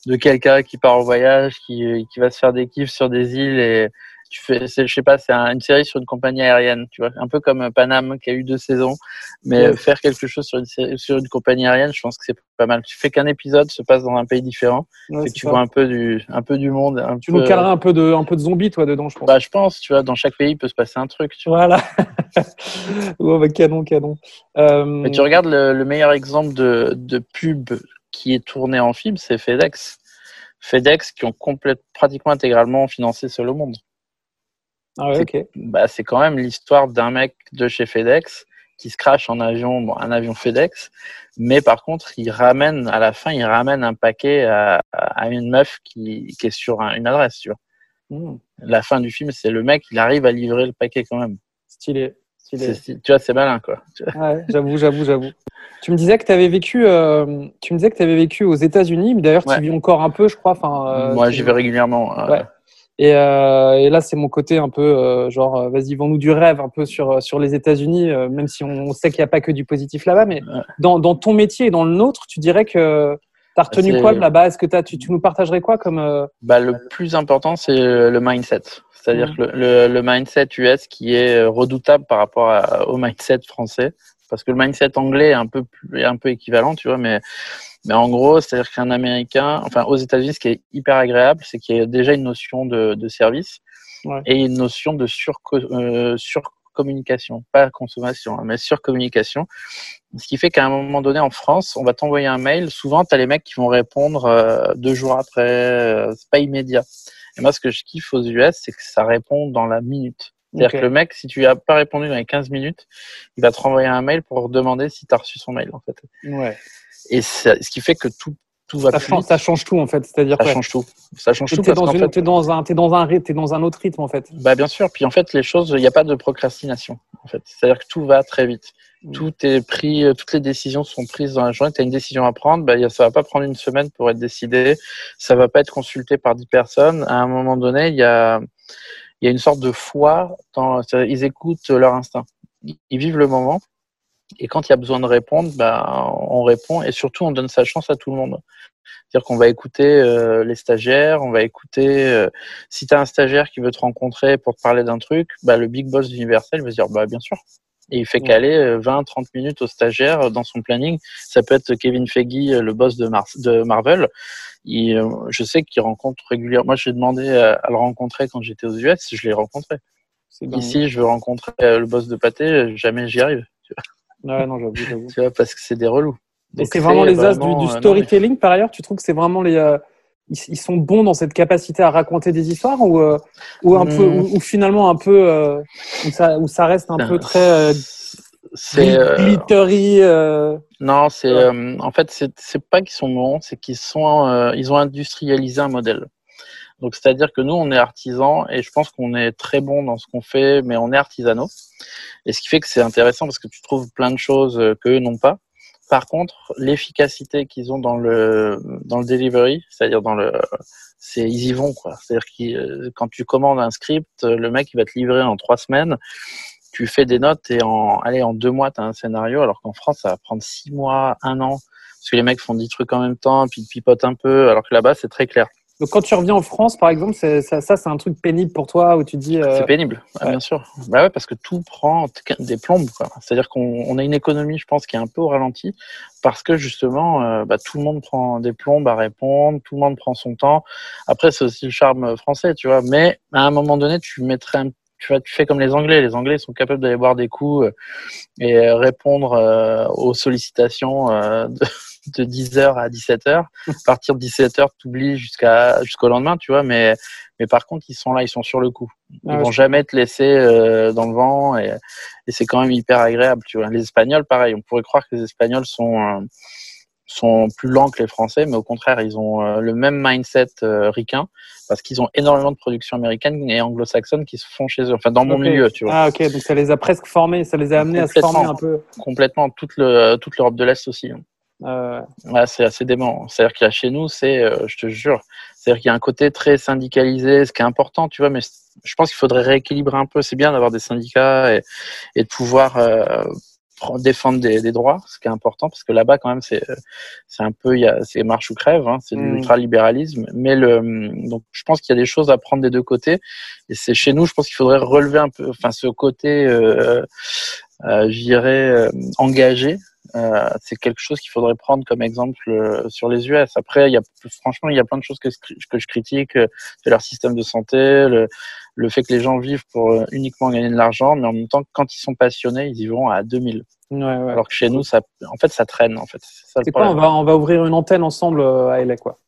de quelqu'un qui part en voyage, qui, qui va se faire des kiffs sur des îles et tu fais, je sais pas, c'est un, une série sur une compagnie aérienne, tu vois, un peu comme Paname qui a eu deux saisons, mais ouais. faire quelque chose sur une, série, sur une compagnie aérienne, je pense que c'est pas mal. Tu fais qu'un épisode se passe dans un pays différent, ouais, et tu ça. vois un peu du, un peu du monde. Un tu peu, nous calerais un peu de, un peu de zombies, toi, dedans, je pense. Bah, je pense, tu vois, dans chaque pays il peut se passer un truc. Tu vois. Voilà. oh, bah, canon, canon. Euh... Mais tu regardes le, le, meilleur exemple de, de pub qui est tourné en film, c'est FedEx. FedEx qui ont complètement, pratiquement intégralement financé Seul au monde. Ah ouais, ok. Bah, c'est quand même l'histoire d'un mec de chez FedEx qui se crache en avion, bon, un avion FedEx, mais par contre, il ramène à la fin, il ramène un paquet à, à une meuf qui, qui est sur une adresse. Tu vois. Mmh. La fin du film, c'est le mec, il arrive à livrer le paquet quand même. Stylé. Tu vois, c'est malin, quoi. Ouais, j'avoue, j'avoue, j'avoue. Tu me disais que tu avais vécu, euh, tu me disais que tu avais vécu aux États-Unis, mais d'ailleurs, tu vis encore un peu, je crois. Enfin, euh, Moi, j'y vais régulièrement. Ouais. Et, euh, et, là, c'est mon côté un peu euh, genre, euh, vas-y, vends-nous du rêve un peu sur, sur les États-Unis, même si on sait qu'il n'y a pas que du positif là-bas. Mais dans, dans, ton métier et dans le nôtre, tu dirais que tu as retenu quoi là-bas? Est-ce que as, tu, tu, nous partagerais quoi comme. Bah, le plus important, c'est le mindset. C'est-à-dire mmh. que le, le, mindset US qui est redoutable par rapport au mindset français. Parce que le mindset anglais est un peu, plus, un peu équivalent, tu vois, mais mais en gros, c'est-à-dire qu'un Américain, enfin aux États-Unis, ce qui est hyper agréable, c'est qu'il y a déjà une notion de, de service et une notion de sur, euh, surcommunication, pas consommation, hein, mais surcommunication. Ce qui fait qu'à un moment donné, en France, on va t'envoyer un mail. Souvent, tu as les mecs qui vont répondre euh, deux jours après. Euh, c'est pas immédiat. Et moi, ce que je kiffe aux US, c'est que ça répond dans la minute. C'est-à-dire que le mec, si tu lui as pas répondu dans les 15 minutes, il va te renvoyer un mail pour demander si tu as reçu son mail, en fait. Ouais. Et ce qui fait que tout, tout va ça change, ça change tout en fait, c'est-à-dire ça change tout. Ça change tout. Une, es dans un, es dans un, es dans un autre rythme en fait. Bah bien sûr. Puis en fait, les choses, il n'y a pas de procrastination. En fait, c'est-à-dire que tout va très vite. Mm. Tout est pris, euh, toutes les décisions sont prises dans la journée. Tu as une décision à prendre, bah, ça va pas prendre une semaine pour être décidé. Ça va pas être consulté par dix personnes. À un moment donné, il y a, il y a une sorte de foi. Dans, ils écoutent leur instinct. Ils vivent le moment. Et quand il y a besoin de répondre, bah, on répond et surtout on donne sa chance à tout le monde. C'est-à-dire qu'on va écouter euh, les stagiaires, on va écouter. Euh, si tu as un stagiaire qui veut te rencontrer pour te parler d'un truc, bah, le big boss d'Universal va se dire bah, bien sûr. Et il fait caler 20-30 euh, minutes au stagiaire dans son planning. Ça peut être Kevin Feige, le boss de, de Marvel. Il, je sais qu'il rencontre régulièrement. Moi, j'ai demandé à, le rencontrer quand j'étais aux US. Je l'ai rencontré. Ici, je veux rencontrer le boss de Pâté. Jamais j'y arrive. Ouais, non, j'avoue, Tu vois, parce que c'est des relous. Et c'est vraiment les as du, du, euh, storytelling, par ailleurs? Tu trouves que c'est vraiment les. Euh, ils, sont bons dans cette capacité à raconter des histoires ou, euh, ou, un peu, hmm. ou, finalement un peu. où, ça, où ça reste un peu très. c'est glittery. Non, c'est en fait c'est pas qu'ils sont bons, c'est qu'ils sont ils ont industrialisé un modèle. Donc, c'est-à-dire que nous, on est artisans et je pense qu'on est très bon dans ce qu'on fait, mais on est artisanaux. Et ce qui fait que c'est intéressant parce que tu trouves plein de choses euh, qu'eux n'ont pas. Par contre, l'efficacité qu'ils ont dans le dans le delivery, c'est-à-dire dans le, c'est ils y vont quoi. C'est-à-dire que euh, quand tu commandes un script, le mec il va te livrer en trois semaines. Tu fais des notes et en allez en deux mois tu as un scénario, alors qu'en France ça va prendre six mois, un an, parce que les mecs font dix trucs en même temps, puis ils pipotent un peu, alors que là-bas c'est très clair. Donc quand tu reviens en France, par exemple, ça, ça c'est un truc pénible pour toi où tu dis. Euh, c'est pénible, bien sûr. Bah ouais, parce que tout prend des plombes. C'est-à-dire qu'on a une économie, je pense, qui est un peu au ralenti parce que justement, euh, bah, tout le monde prend des plombes à répondre, tout le monde prend son temps. Après, c'est aussi le charme français, tu vois. Mais à un moment donné, tu mettrais un tu, vois, tu fais comme les Anglais. Les Anglais sont capables d'aller boire des coups euh, et répondre aux sollicitations de, de 10h à 17h. À partir de 17h, tu oublies jusqu'à, jusqu'au lendemain, tu vois, mais, mais par contre, ils sont là, ils sont sur le coup. Ils ah, vont jamais te laisser euh, dans le vent et, et c'est quand même hyper agréable, tu vois. Les Espagnols, pareil, on pourrait croire que les Espagnols sont, euh, sont plus lents que les Français, mais au contraire, ils ont euh, le même mindset ricain parce qu'ils ont énormément de production américaine et anglo-saxonne qui se font chez eux, enfin dans mon milieu, tu vois. Ah ok, donc ça les a presque formés, ça les a amenés à se former un peu. Complètement, toute le toute l'Europe de l'Est aussi. Euh, ouais, c'est assez dément. C'est-à-dire qu'il y a chez nous, c'est, euh, je te jure, c'est-à-dire qu'il y a un côté très syndicalisé, ce qui est important, tu vois, mais je pense qu'il faudrait rééquilibrer un peu. C'est bien d'avoir des syndicats et, et de pouvoir euh, défendre des, des, droits, ce qui est important, parce que là-bas, quand même, c'est, c'est un peu, il y a, c'est marche ou crève, hein, c'est mmh. l'ultralibéralisme. Mais le, donc, je pense qu'il y a des choses à prendre des deux côtés. Et c'est chez nous, je pense qu'il faudrait relever un peu, enfin, ce côté, euh, euh, j'irais, engagé euh, c'est quelque chose qu'il faudrait prendre comme exemple euh, sur les US. Après, il y a, franchement, il y a plein de choses que, que je critique. Euh, c'est leur système de santé, le, le, fait que les gens vivent pour uniquement gagner de l'argent, mais en même temps, quand ils sont passionnés, ils y vont à 2000. Ouais, ouais. Alors que chez nous, ça, en fait, ça traîne. En fait, c'est quoi on va, on va ouvrir une antenne ensemble à LA, quoi.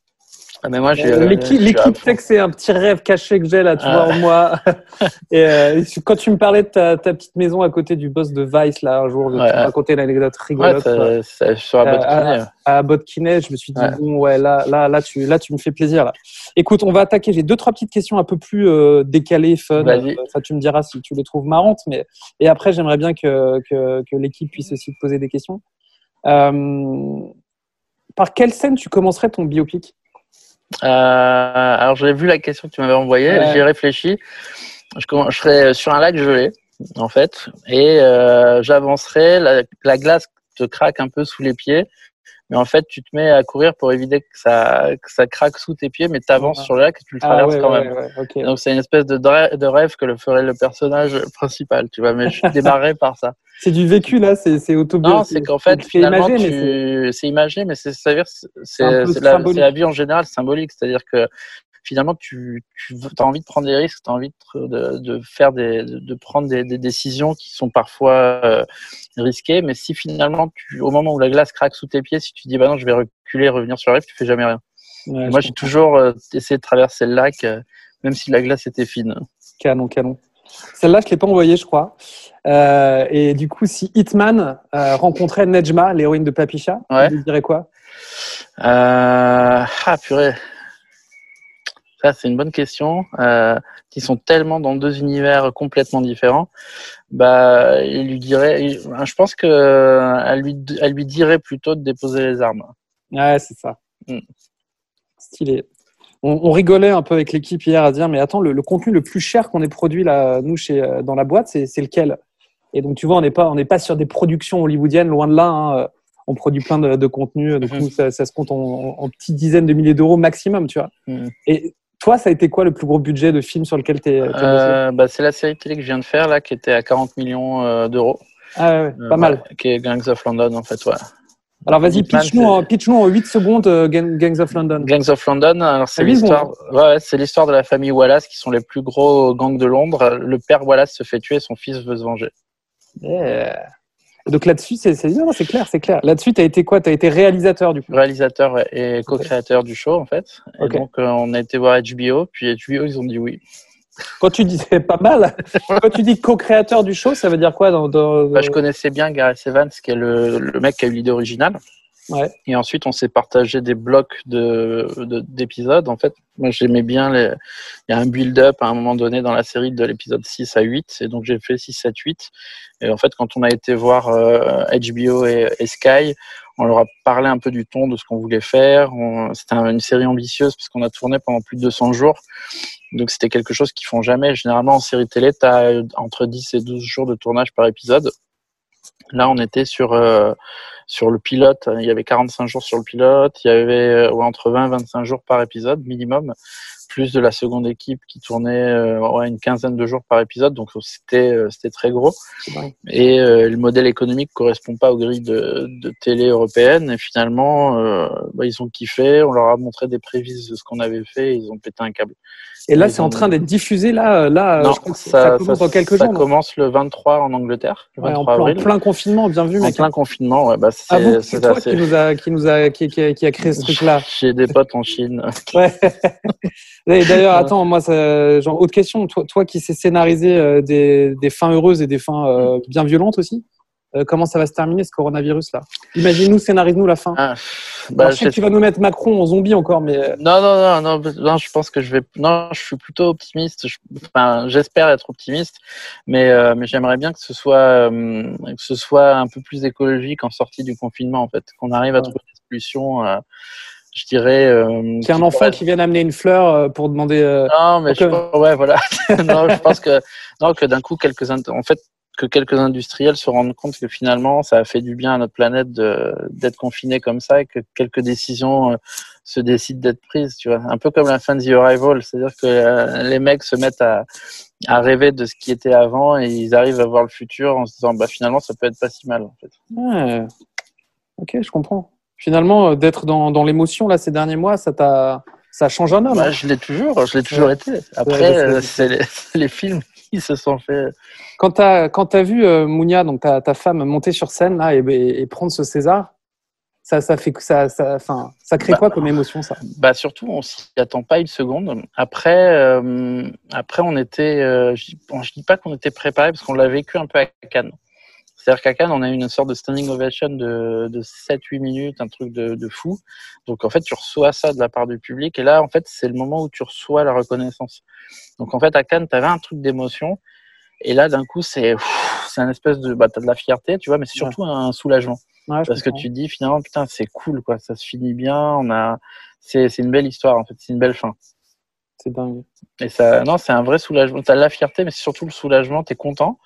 Ah, mais moi, L'équipe, sait que c'est un petit rêve caché que j'ai là, tu Ah. vois, en moi. et euh, quand tu me parlais de ta, ta petite maison à côté du boss de Vice, là, un jour, tu Ouais, me ouais. racontais l'anecdote Ouais, rigolote. ça, ça, sur la Euh, ah, à Botkinet, je me suis dit, Ouais. bon, ouais, là, là, là, tu, là, tu me fais plaisir. Là. Écoute, on va attaquer. J'ai deux, trois petites questions un peu plus euh, décalées, fun. Ça, tu me diras si tu les trouves marrantes. Mais... Et après, j'aimerais bien que, que, que l'équipe puisse aussi te poser des questions. Par quelle scène tu commencerais ton biopic? Alors, j'ai vu la question que tu m'avais envoyée, Ouais. j'y ai réfléchi. Je, serais sur un lac gelé, en fait, et euh, j'avancerai. La, la glace te craque un peu sous les pieds, mais en fait, tu te mets à courir pour éviter que ça, que ça craque sous tes pieds, mais tu avances sur le lac et tu le Ah, traverses ouais, quand ouais, même. ouais. Donc, c'est une espèce de, rêve que le ferait le personnage principal, tu vois, mais je démarrerai par ça. C'est du vécu, là C'est c'est Non, autobiographique. c'est qu'en fait, C'est finalement, c'est- imagé, mais c'est la, la vie en général symbolique. C'est-à-dire que finalement, tu, tu as envie de prendre des risques, tu as envie de, faire des, de prendre des, des décisions qui sont parfois euh, risquées. Mais si finalement, tu, au moment où la glace craque sous tes pieds, si tu dis bah non, je vais reculer, revenir sur le rive, tu fais jamais rien. Ouais, moi, j'ai toujours euh, essayé de traverser le lac, euh, même si la glace était fine. Canon, canon. Celle-là, je ne l'ai pas envoyée, je crois. Euh, et du coup, si Hitman euh, rencontrait Nejma, l'héroïne de Papicha, Ouais. tu lui dirais quoi? Euh, ah purée. Ça, c'est une bonne question. Qui sont tellement dans deux univers complètement différents. Bah, il lui dirait. il- je pense que elle lui, elle lui dirait plutôt de déposer les armes. Ouais, c'est ça. Mm. Stylé. On, on rigolait un peu avec l'équipe hier à dire, mais attends, le, le contenu le plus cher qu'on ait produit là, nous, chez, euh, dans la boîte, c'est c'est lequel? Et donc, tu vois, on n'est pas, on pas sur des productions hollywoodiennes, loin de là. hein. On produit plein de, de contenus. Du Mhm. coup, ça, ça se compte en, en- en petites dizaines de milliers d'euros maximum, tu vois. Mhm. Et toi, ça a été quoi le plus gros budget de film sur lequel tu es, Euh, bah, c'est la série télé que je viens de faire là, qui était à 40 millions euh, d'euros. Ah ouais, ouais, Euh, pas mal. qui est Gangs of London en fait. Ouais. Alors vas-y, pitch-nous c'est- en, pitch-nous en 8 secondes euh, Gang- Gangs of London. Gangs of London, alors c'est l'histoire, ouais, l'histoire de la famille Wallace qui sont les plus gros gangs de Londres. Le père Wallace se fait tuer, son fils veut se venger. Yeah. Donc là-dessus, c'est clair, c'est clair. Là-dessus, tu as été quoi? Tu as été réalisateur du coup? réalisateur et co-créateur du show en fait. Et donc euh, on a été voir HBO, puis HBO ils ont dit oui. Quand tu dis c'est pas mal, quand tu dis co-créateur du show, ça veut dire quoi dans, Bah, je connaissais bien Gareth Evans, qui est le mec qui a eu l'idée originale. Ouais. Et ensuite on s'est partagé des blocs de de- d'épisodes. En fait, moi j'aimais bien les. Il y a un build-up à un moment donné dans la série de l'épisode 6 à 8, et donc j'ai fait 6, 7, 8. Et en fait, quand on a été voir euh, HBO et, et Sky, on leur a parlé un peu du ton de ce qu'on voulait faire. C'était un- une série ambitieuse parce qu'on a tourné pendant plus de 200 jours. Donc c'était quelque chose qu'ils font jamais. Généralement en série télé, tu as entre 10 et 12 jours de tournage par épisode. Là, on était sur euh, sur le pilote. Il y avait 45 jours sur le pilote. Il y avait euh, ouais, entre 20 et 25 jours par épisode minimum, plus de la seconde équipe qui tournait euh, ouais, une quinzaine de jours par épisode. Donc c'était euh, c'était très gros. Et euh, le modèle économique correspond pas aux grilles de, de télé européennes. Et finalement, euh, bah, ils ont kiffé. On leur a montré des prévises de ce qu'on avait fait. Et ils ont pété un câble. Et là, c'est en train d'être diffusé là. Là, non, je crois que ça, commence dans quelques ça jours. non commence le 23 en Angleterre, le Ouais, en, 23 plein, en avril. plein confinement, bien vu, En mec. plein confinement, ouais, bah, c'est c'est c'est toi assez- qui nous a, qui nous a, qui, qui a, qui a créé ce truc-là. J'ai des potes en Chine. Ouais. Et d'ailleurs, attends, moi, ça, genre, autre question. Toi, toi qui sais scénariser euh, des, des fins heureuses et des fins euh, bien violentes aussi, euh, comment ça va se terminer ce coronavirus là? Imagine-nous, scénarise-nous la fin. Ah, Alors, bah, je sais que tu vas nous mettre Macron en zombie encore, mais Non, non, non, non, non, je pense que je vais. Non, je suis plutôt optimiste. Je- Enfin, j'espère être optimiste, mais mais, mais j'aimerais bien que ce soit euh, que ce soit un peu plus écologique en sortie du confinement, en fait, qu'on arrive à Ouais. trouver des solutions. Je dirais. Euh, a un enfant qui vient amener une fleur euh, pour demander. euh, Non, mais je pense, ouais, voilà. non, je pense que non, que d'un coup, quelques en fait, que quelques industriels se rendent compte que finalement, ça a fait du bien à notre planète d'être confiné comme ça et que quelques décisions euh, se décident d'être prises. Tu vois, un peu comme la fin de The Arrival, c'est-à-dire que les mecs se mettent à à rêver de ce qui était avant et ils arrivent à voir le futur en se disant bah finalement ça peut être pas si mal en fait. ouais. Ok, je comprends. Finalement, euh, d'être dans, dans l'émotion là ces derniers mois, ça t'a, ça change un homme. Bah, hein. je l'ai toujours, je l'ai toujours Ouais. été. Après, euh, c'est- les, films qui se sont fait. Quand tu as, quand as vu euh, Mounia, donc ta, ta femme, monter sur scène là, et, prendre ce César, ça, ça fait ça, ça, enfin, ça crée Bah, quoi comme émotion ça? Bah surtout, on s'y attend pas une seconde. Après, euh, après on était, euh, je, bon, je dis pas qu'on était préparé parce qu'on l'a vécu un peu à Cannes. C'est-à-dire qu'à Cannes, on a eu une sorte de standing ovation de, de 7-8 minutes, un truc de, de fou. Donc en fait, tu reçois ça de la part du public. Et là, en fait, c'est le moment où tu reçois la reconnaissance. Donc en fait, à Cannes, tu avais un truc d'émotion. Et là, d'un coup, c'est c'est un espèce de... Bah, tu as de la fierté, tu vois, mais c'est surtout un soulagement. Ouais, Parce que tu te dis finalement, putain, c'est cool, quoi. Ça se finit bien. On a, c'est, c'est une belle histoire, en fait. C'est une belle fin. C'est dingue. Et ça, non, c'est un vrai soulagement. T'as la fierté, mais c'est surtout le soulagement. T'es content,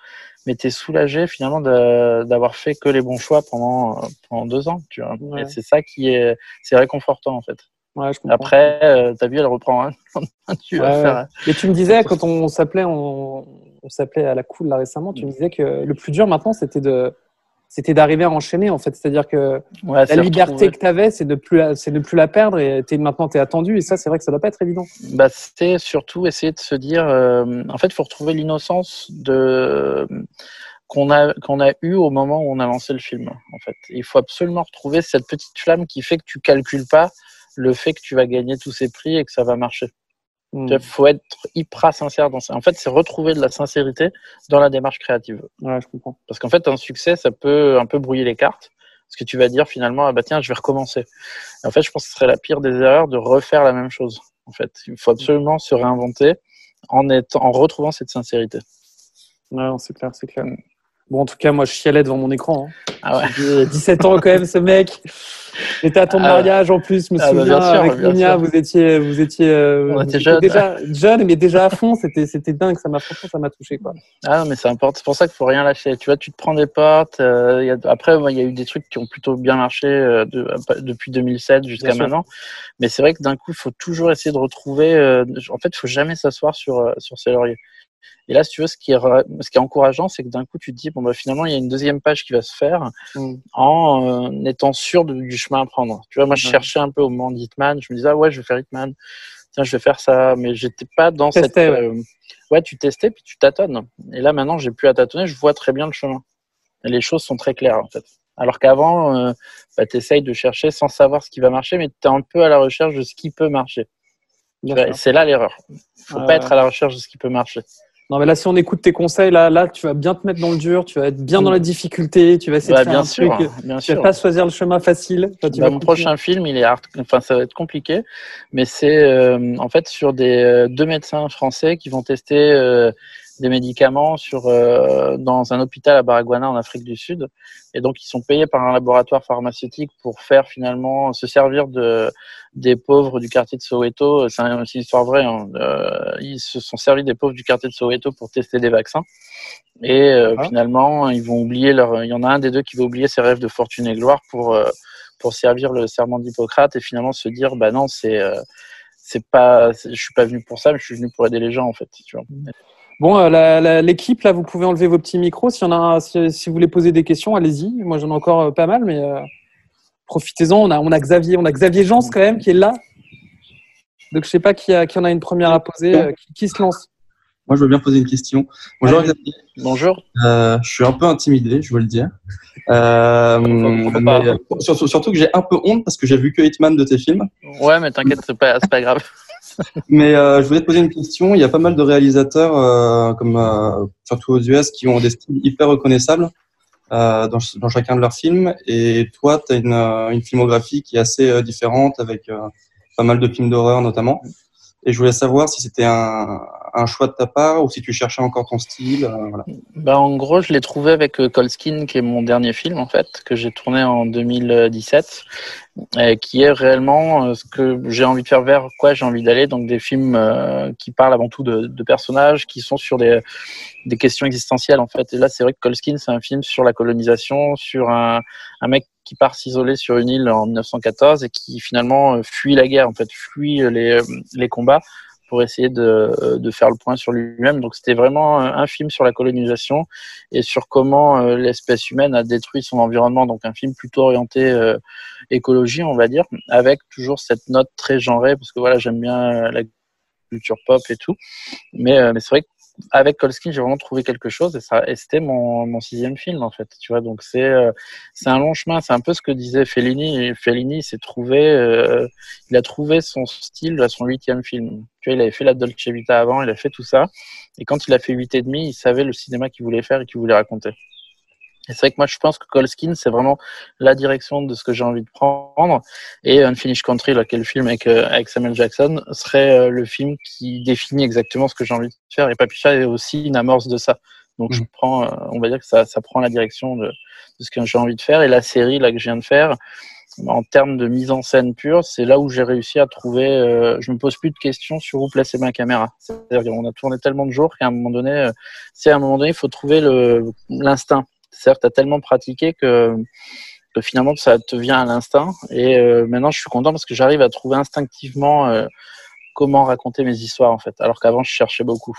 mais t'es soulagé finalement d'avoir fait que les bons choix pendant, pendant deux ans, tu vois. Ouais. Et c'est ça qui est, c'est réconfortant, en fait. Ouais, je comprends. Après, euh, t'as vu, elle reprend. Hein. tu vas Ouais, faire. Et tu me disais, quand on s'appelait, on, on s'appelait à la cool là récemment, tu me disais que le plus dur maintenant, c'était de, c'était d'arriver à enchaîner en fait. C'est-à-dire que Ouais, la liberté que tu avais, c'est de plus, c'est de plus la perdre et maintenant tu es attendu. Et ça, c'est vrai que ça doit pas être évident. bah, c'est surtout essayer de se dire, euh, en fait, il faut retrouver l'innocence de qu'on a qu'on a eu au moment où on a lancé le film. En fait, il faut absolument retrouver cette petite flamme qui fait que tu calcules pas le fait que tu vas gagner tous ces prix et que ça va marcher. Hmm. Il faut être hyper sincère dans ça. En fait, c'est retrouver de la sincérité dans la démarche créative. Ouais, je comprends. Parce qu'en fait, un succès, ça peut un peu brouiller les cartes. Parce que tu vas dire finalement, ah bah tiens, je vais recommencer. Et en fait, je pense que ce serait la pire des erreurs de refaire la même chose. En fait, il faut absolument se réinventer en, étant, en retrouvant cette sincérité. Non, c'est clair, c'est clair. Bon, en tout cas, moi, je chialais devant mon écran. hein. Ah ouais. J'ai 17 ans quand même, ce mec. J'étais à ton Ah, mariage en plus, je me ah, bah, souviens. bien sûr, avec sûr. vous étiez, vous étiez, euh, On vous était jeunes. déjà jeune, mais déjà à fond. C'était, c'était dingue. Ça m'a, ça m'a touché, quoi. Ah non, mais c'est important. C'est pour ça qu'il faut rien lâcher. Tu vois, tu te prends des portes. euh, il y a- Après, il y a eu des trucs qui ont plutôt bien marché euh, de- depuis 2007 jusqu'à maintenant. Mais c'est vrai que d'un coup, il faut toujours essayer de retrouver. euh, en fait, il faut jamais s'asseoir sur euh, sur ses lauriers. Et là, si tu veux, ce qui est ra- ce qui est encourageant, c'est que d'un coup, tu te dis bon bah finalement, il y a une deuxième page qui va se faire Mm. en euh, étant sûr de- du chemin à prendre. Tu vois, moi, je cherchais un peu au moment d'Hitman. Je me disais ah ouais, je vais faire Hitman. Tiens, je vais faire ça, mais j'étais pas dans cette. Ouais. euh, ouais, tu testais puis tu tâtonnes. Et là, maintenant, j'ai plus à tâtonner. Je vois très bien le chemin. Et les choses sont très claires en fait. Alors qu'avant, euh, bah, tu essayes de chercher sans savoir ce qui va marcher, mais tu es un peu à la recherche de ce qui peut marcher. C'est là l'erreur. faut Ouais, pas être à la recherche de ce qui peut marcher. Non, mais là, si on écoute tes conseils, là, là, tu vas bien te mettre dans le dur. Tu vas être bien dans la difficulté. Tu vas essayer Bah, de faire bien un sûr, truc. bien Tu vas pas choisir le chemin facile. Enfin, tu Bah, vas mon prochain film, il est hard... enfin, ça va être compliqué, mais c'est euh, en fait sur des euh, deux médecins français qui vont tester euh, des médicaments sur euh, dans un hôpital à Baragouana en Afrique du Sud, et donc ils sont payés par un laboratoire pharmaceutique pour faire finalement se servir de des pauvres du quartier de Soweto. C'est un- c'est une histoire vraie. hein. Euh, ils se sont servis des pauvres du quartier de Soweto pour tester des vaccins. Et euh, Ah. finalement, ils vont oublier leur. Il y en a un des deux qui va oublier ses rêves de fortune et gloire pour euh, pour servir le serment d'Hippocrate et finalement se dire bah non c'est euh, c'est pas je suis pas venu pour ça mais je suis venu pour aider les gens en fait tu vois. Bon, euh, l'équipe, là, vous pouvez enlever vos petits micros. S'il y en a, un- si, si vous voulez poser des questions, allez-y. Moi, j'en ai encore euh, pas mal, mais euh, profitez-en. On a, on a Xavier, on a Xavier Jans quand même qui est là. Donc, je sais pas qui, a, qui en a une première à poser. Euh, qui, qui se lance Moi, je veux bien poser une question. Bonjour, Allez. Xavier. Bonjour. Euh, je suis un peu intimidé, je veux le dire. Mais, surtout, surtout que j'ai un peu honte parce que j'ai vu que Hitman de tes films. Ouais mais t'inquiète c'est pas c'est pas grave. Mais euh, je voulais te poser une question. Il y a pas mal de réalisateurs, euh, comme euh, surtout aux US, qui ont des styles hyper reconnaissables euh, dans, dans chacun de leurs films. Et toi, tu as une, euh, une filmographie qui est assez euh, différente, avec pas mal de films d'horreur notamment. Et je voulais savoir si c'était un, un choix de ta part ou si tu cherchais encore ton style. euh, voilà. Bah en gros je l'ai trouvé avec euh, Cold Skin qui est mon dernier film en fait que j'ai tourné en 2017 et qui est réellement euh, ce que j'ai envie de faire vers quoi j'ai envie d'aller donc des films euh, qui parlent avant tout de, personnages qui sont sur des questions existentielles en fait et là c'est vrai que Colskin c'est un film sur la colonisation sur un, mec qui part s'isoler sur une île en 1914 et qui finalement euh, fuit la guerre en fait fuit les combats pour essayer de, de faire le point sur lui-même. Donc c'était vraiment un film sur la colonisation et sur comment euh, l'espèce humaine a détruit son environnement. Donc un film plutôt orienté euh, écologie on va dire avec toujours cette note très genrée parce que voilà j'aime bien euh, la culture pop et tout. Mais, euh, mais c'est vrai que avec Colskin, j'ai vraiment trouvé quelque chose et c'était mon, sixième film en fait. Tu vois, donc c'est euh, c'est un long chemin. C'est un peu ce que disait Fellini. Fellini s'est trouvé, euh, il a trouvé son style à son huitième film. Il avait fait la Dolce Vita avant, il a fait tout ça, et quand il a fait huit et demi, il savait le cinéma qu'il voulait faire et qu'il voulait raconter. Et c'est vrai que moi, je pense que Colskin, c'est vraiment la direction de ce que j'ai envie de prendre. Et Unfinished Country, là, qui est le film avec, euh, avec Samuel Jackson, serait euh, le film qui définit exactement ce que j'ai envie de faire. Et Papicha est aussi une amorce de ça. Donc, je mm. prends, euh, on va dire que ça, ça prend la direction de, de ce que j'ai envie de faire. Et la série, là, que je viens de faire, en termes de mise en scène pure, c'est là où j'ai réussi à trouver. Euh, je me pose plus de questions sur où placer ma caméra. C'est-à-dire qu'on a tourné tellement de jours qu'à un moment donné, c'est à un moment donné, il faut trouver l'instinct. C'est-à-dire que tu as tellement pratiqué que, finalement ça te vient à l'instinct. Et euh, maintenant, je suis content parce que j'arrive à trouver instinctivement euh, comment raconter mes histoires en fait. Alors qu'avant, je cherchais beaucoup.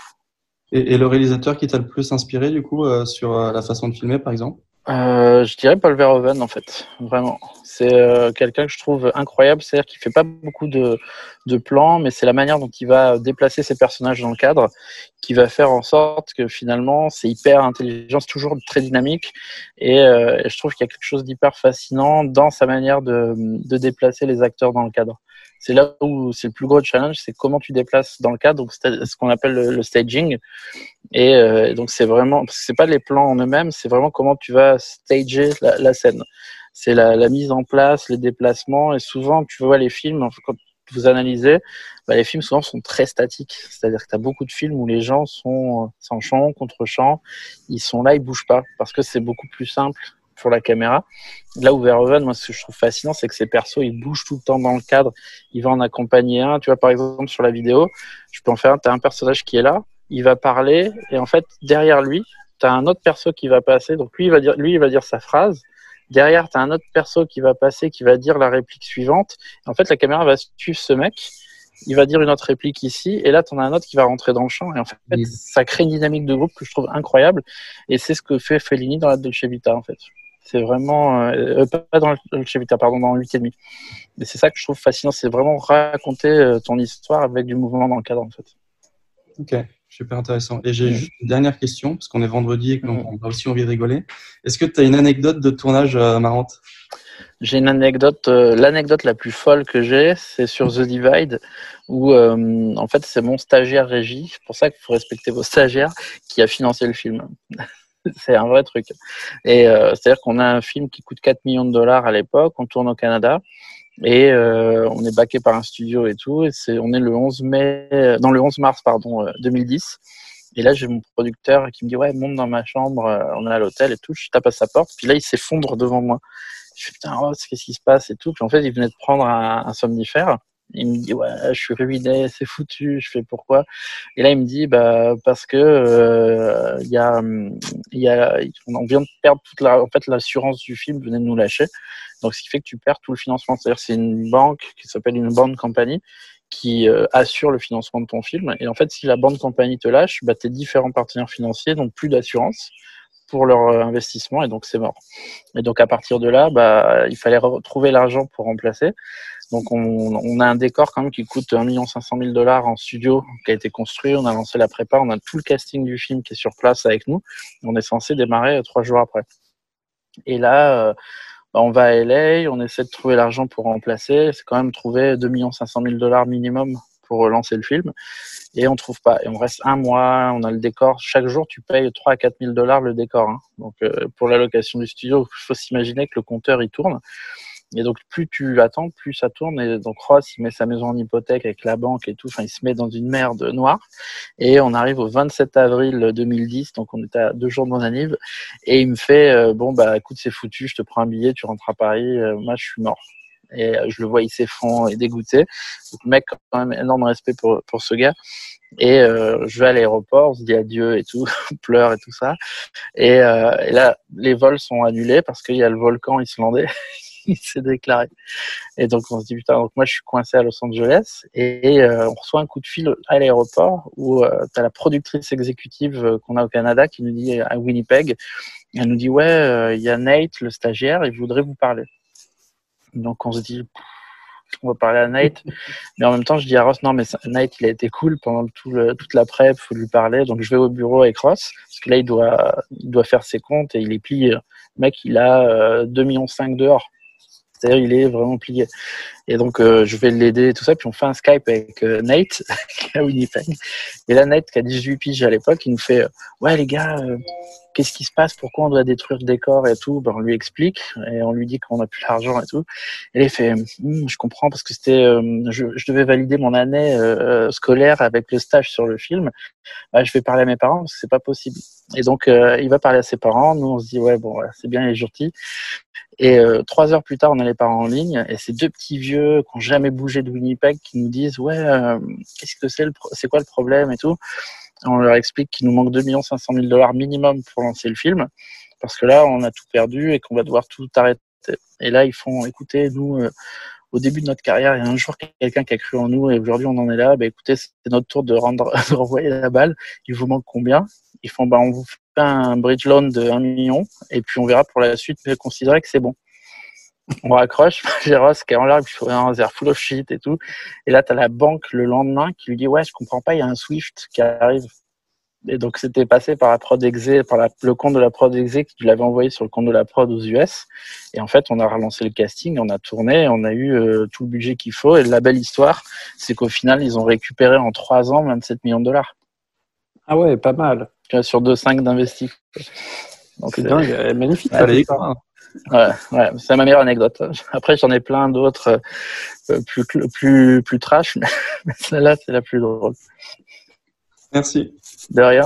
Et, le réalisateur qui t'a le plus inspiré du coup euh, sur la façon de filmer, par exemple? Euh, je dirais Paul Verhoeven en fait, vraiment. C'est euh, quelqu'un que je trouve incroyable, c'est-à-dire qu'il fait pas beaucoup de, de plans, mais c'est la manière dont il va déplacer ses personnages dans le cadre qui va faire en sorte que finalement c'est hyper intelligent, c'est toujours très dynamique, et, euh, je trouve qu'il y a quelque chose d'hyper fascinant dans sa manière de, de déplacer les acteurs dans le cadre c'est là où c'est le plus gros challenge, c'est comment tu déplaces dans le cadre, donc ce qu'on appelle le, staging. Et euh, donc c'est vraiment, c'est pas les plans en eux-mêmes, c'est vraiment comment tu vas stager la, scène. C'est la, mise en place, les déplacements, et souvent tu vois les films quand vous analysez, bah, les films souvent sont très statiques. C'est-à-dire que tu as beaucoup de films où les gens sont sans chant, contre chant, ils sont là, ils bougent pas parce que c'est beaucoup plus simple pour la caméra. Là où Verhoeven, moi, ce que je trouve fascinant, c'est que ces persos, ils bougent tout le temps dans le cadre. Il va en accompagner un. Tu vois, par exemple, sur la vidéo, je peux en faire un. Tu as un personnage qui est là, il va parler, et en fait, derrière lui, tu as un autre perso qui va passer. Donc, lui, il va dire, lui, il va dire sa phrase. Derrière, tu as un autre perso qui va passer, qui va dire la réplique suivante. en fait, la caméra va suivre ce mec. Il va dire une autre réplique ici, et là, tu en as un autre qui va rentrer dans le champ. Et en fait, ça crée une dynamique de groupe que je trouve incroyable. Et c'est ce que fait Fellini dans la Dolce Vita, en fait. C'est vraiment euh, euh, pas dans le Chevita, pardon, dans le 8 et demi. Et c'est ça que je trouve fascinant, c'est vraiment raconter euh, ton histoire avec du mouvement dans le cadre en fait. Ok, super intéressant. Et j'ai juste une dernière question parce qu'on est vendredi et qu'on a aussi envie de rigoler. Est-ce que tu as une anecdote de tournage marrante? J'ai une anecdote, l'anecdote la plus folle que j'ai, c'est sur The Divide, où en fait c'est mon stagiaire régie, c'est pour ça qu'il faut respecter vos stagiaires, qui a financé le film. c'est un vrai truc. Et euh, c'est-à-dire qu'on a un film qui coûte 4 millions de dollars à l'époque, on tourne au Canada et euh, on est backé par un studio et tout. Et c'est, on est le 11 mai, dans le 11 mars pardon 2010. Euh, et là, j'ai mon producteur qui me dit ouais, monte dans ma chambre, on est à l'hôtel et tout. Je tape à sa porte, puis là, il s'effondre devant moi. Je fais putain, oh, qu'est-ce qui se passe et tout. Puis en fait, il venait de prendre un somnifère. Il me dit ouais, je suis ruiné, c'est foutu. Je fais pourquoi? Et là il me dit bah parce que euh, il y il y a on vient de perdre toute la en fait l'assurance du film venait de nous lâcher. Donc ce qui fait que tu perds tout le financement. C'est-à-dire c'est une banque qui s'appelle une bande compagnie qui euh, assure le financement de ton film. Et en fait si la bande compagnie te lâche, bah tes différents partenaires financiers n'ont plus d'assurance pour leur euh, investissement et donc c'est mort. Et donc à partir de là, bah, il fallait retrouver l'argent pour remplacer. Donc on, a un décor quand même qui coûte 1 500 000 dollars en studio qui a été construit. On a lancé la prépa, on a tout le casting du film qui est sur place avec nous. On est censé démarrer euh, trois jours après. Et là, euh, bah, on va à LA, on essaie de trouver l'argent pour remplacer. C'est quand même trouver 2 500 000 dollars minimum pour lancer le film. Et on trouve pas. Et on reste un mois, on a le décor. Chaque jour, tu payes 3 à 4 000 dollars le décor. Hein. Donc, euh, pour la location du studio, il faut s'imaginer que le compteur, il tourne. Et donc, plus tu attends, plus ça tourne. Et donc, Ross, il met sa maison en hypothèque avec la banque et tout. Enfin, il se met dans une merde noire. Et on arrive au 27 avril 2010. Donc, on était à deux jours de mon anniv. Et il me fait, euh, bon, bah, écoute, c'est foutu. Je te prends un billet, tu rentres à Paris. Euh, moi, je suis mort. Et euh, je le vois, il s'effondre et dégoûté. Donc, mec, quand même, énorme respect pour, pour ce gars. Et je vais à l'aéroport, se dit adieu et tout, pleure et tout ça. Et, et, là, les vols sont annulés parce qu'il y a le volcan islandais il s'est déclaré. Et donc on se dit putain, donc moi je suis coincé à Los Angeles et euh, on reçoit un coup de fil à l'aéroport où euh, tu as la productrice exécutive euh, qu'on a au Canada qui nous dit à Winnipeg, elle nous dit ouais, il y a Nate, le stagiaire, il voudrait vous parler. Donc on se dit on va parler à Nate. Mais en même temps, je dis à Ross, non, mais Nate, il a été cool pendant tout le, toute la prep, faut lui parler. Donc, je vais au bureau avec Ross, parce que là, il doit, il doit faire ses comptes et il est plié. Le mec, il a 2,5 millions dehors. Il est vraiment plié. Et donc, euh, je vais l'aider et tout ça. Puis, on fait un Skype avec euh, Nate, qui est à Winnipeg. Et là, Nate, qui a 18 piges à l'époque, il nous fait Ouais, les gars, euh, qu'est-ce qui se passe? Pourquoi on doit détruire le décor et tout? Ben, On lui explique et on lui dit qu'on n'a plus l'argent et tout. Et il fait hm, Je comprends parce que c'était, je, devais valider mon année scolaire avec le stage sur le film. Bah, je vais parler à mes parents parce que c'est pas possible. Et donc, il va parler à ses parents. Nous, on se dit Ouais, bon, c'est bien, les est et euh, trois heures plus tard, on a les parents en ligne et ces deux petits vieux qui n'ont jamais bougé de Winnipeg qui nous disent ouais, euh, qu'est-ce que c'est, c'est quoi le problème et tout. on leur explique qu'il nous manque 2 500 000 dollars minimum pour lancer le film parce que là, on a tout perdu et qu'on va devoir tout arrêter. Et là, ils font écoutez, nous, euh, au début de notre carrière, il y a un jour quelqu'un qui a cru en nous et aujourd'hui on en est là. Bah, écoutez, c'est notre tour de, rendre, de renvoyer la balle. Il vous manque combien? Ils font bah, on vous un bridge loan de 1 million et puis on verra pour la suite, mais considérer que c'est bon. On raccroche, Ross qui est en puis un full of shit et tout. Et là, tu as la banque le lendemain qui lui dit Ouais, je comprends pas, il y a un Swift qui arrive. Et donc, c'était passé par la prod exe, par le compte de la prod exe qui tu l'avais envoyé sur le compte de la prod aux US. Et en fait, on a relancé le casting, on a tourné, on a eu euh, tout le budget qu'il faut. Et la belle histoire, c'est qu'au final, ils ont récupéré en trois ans 27 millions de dollars. Ah ouais, pas mal. Sur 2,5 d'investis. C'est dingue, magnifique. Ouais, ouais, c'est ma meilleure anecdote. Après, j'en ai plein d'autres euh, plus, plus, plus trash, mais celle-là, c'est la plus drôle. Merci. De rien.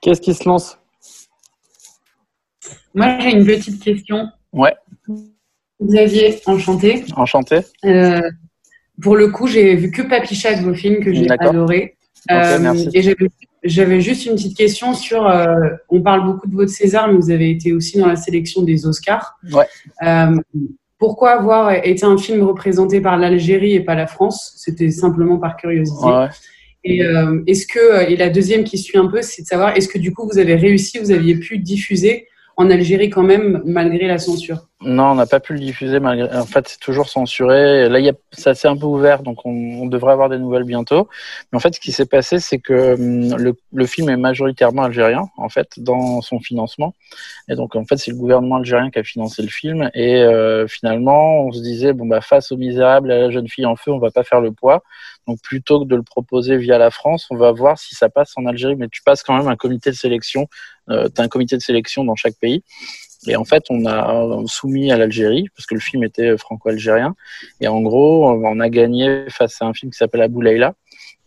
Qu'est-ce qui se lance? Moi, j'ai une petite question. Ouais. Xavier, enchanté. Enchanté. Euh, pour le coup, j'ai vu que Papicha de vos films que j'ai adoré. Euh, et j'avais juste une petite question sur. Euh, on parle beaucoup de votre César, mais vous avez été aussi dans la sélection des Oscars. Ouais. Euh, pourquoi avoir été un film représenté par l'Algérie et pas la France? C'était simplement par curiosité. Ouais. Et est-ce que et la deuxième qui suit un peu, c'est de savoir est-ce que du coup vous avez réussi, vous aviez pu diffuser en Algérie quand même malgré la censure non, on n'a pas pu le diffuser. En fait, c'est toujours censuré. Là, ça s'est un peu ouvert, donc on... devrait avoir des nouvelles bientôt. Mais en fait, ce qui s'est passé, c'est que hum, le... film est majoritairement algérien, en fait, dans son financement. Et donc, en fait, c'est le gouvernement algérien qui a financé le film. Et euh, finalement, on se disait, bon, bah, face aux misérables, à la jeune fille en feu, on va pas faire le poids. Donc, plutôt que de le proposer via la France, on va voir si ça passe en Algérie. Mais tu passes quand même un comité de sélection. Euh, tu as un comité de sélection dans chaque pays. Et en fait, on a soumis à l'Algérie, parce que le film était franco-algérien. Et en gros, on a gagné face à un film qui s'appelle Abou Leila.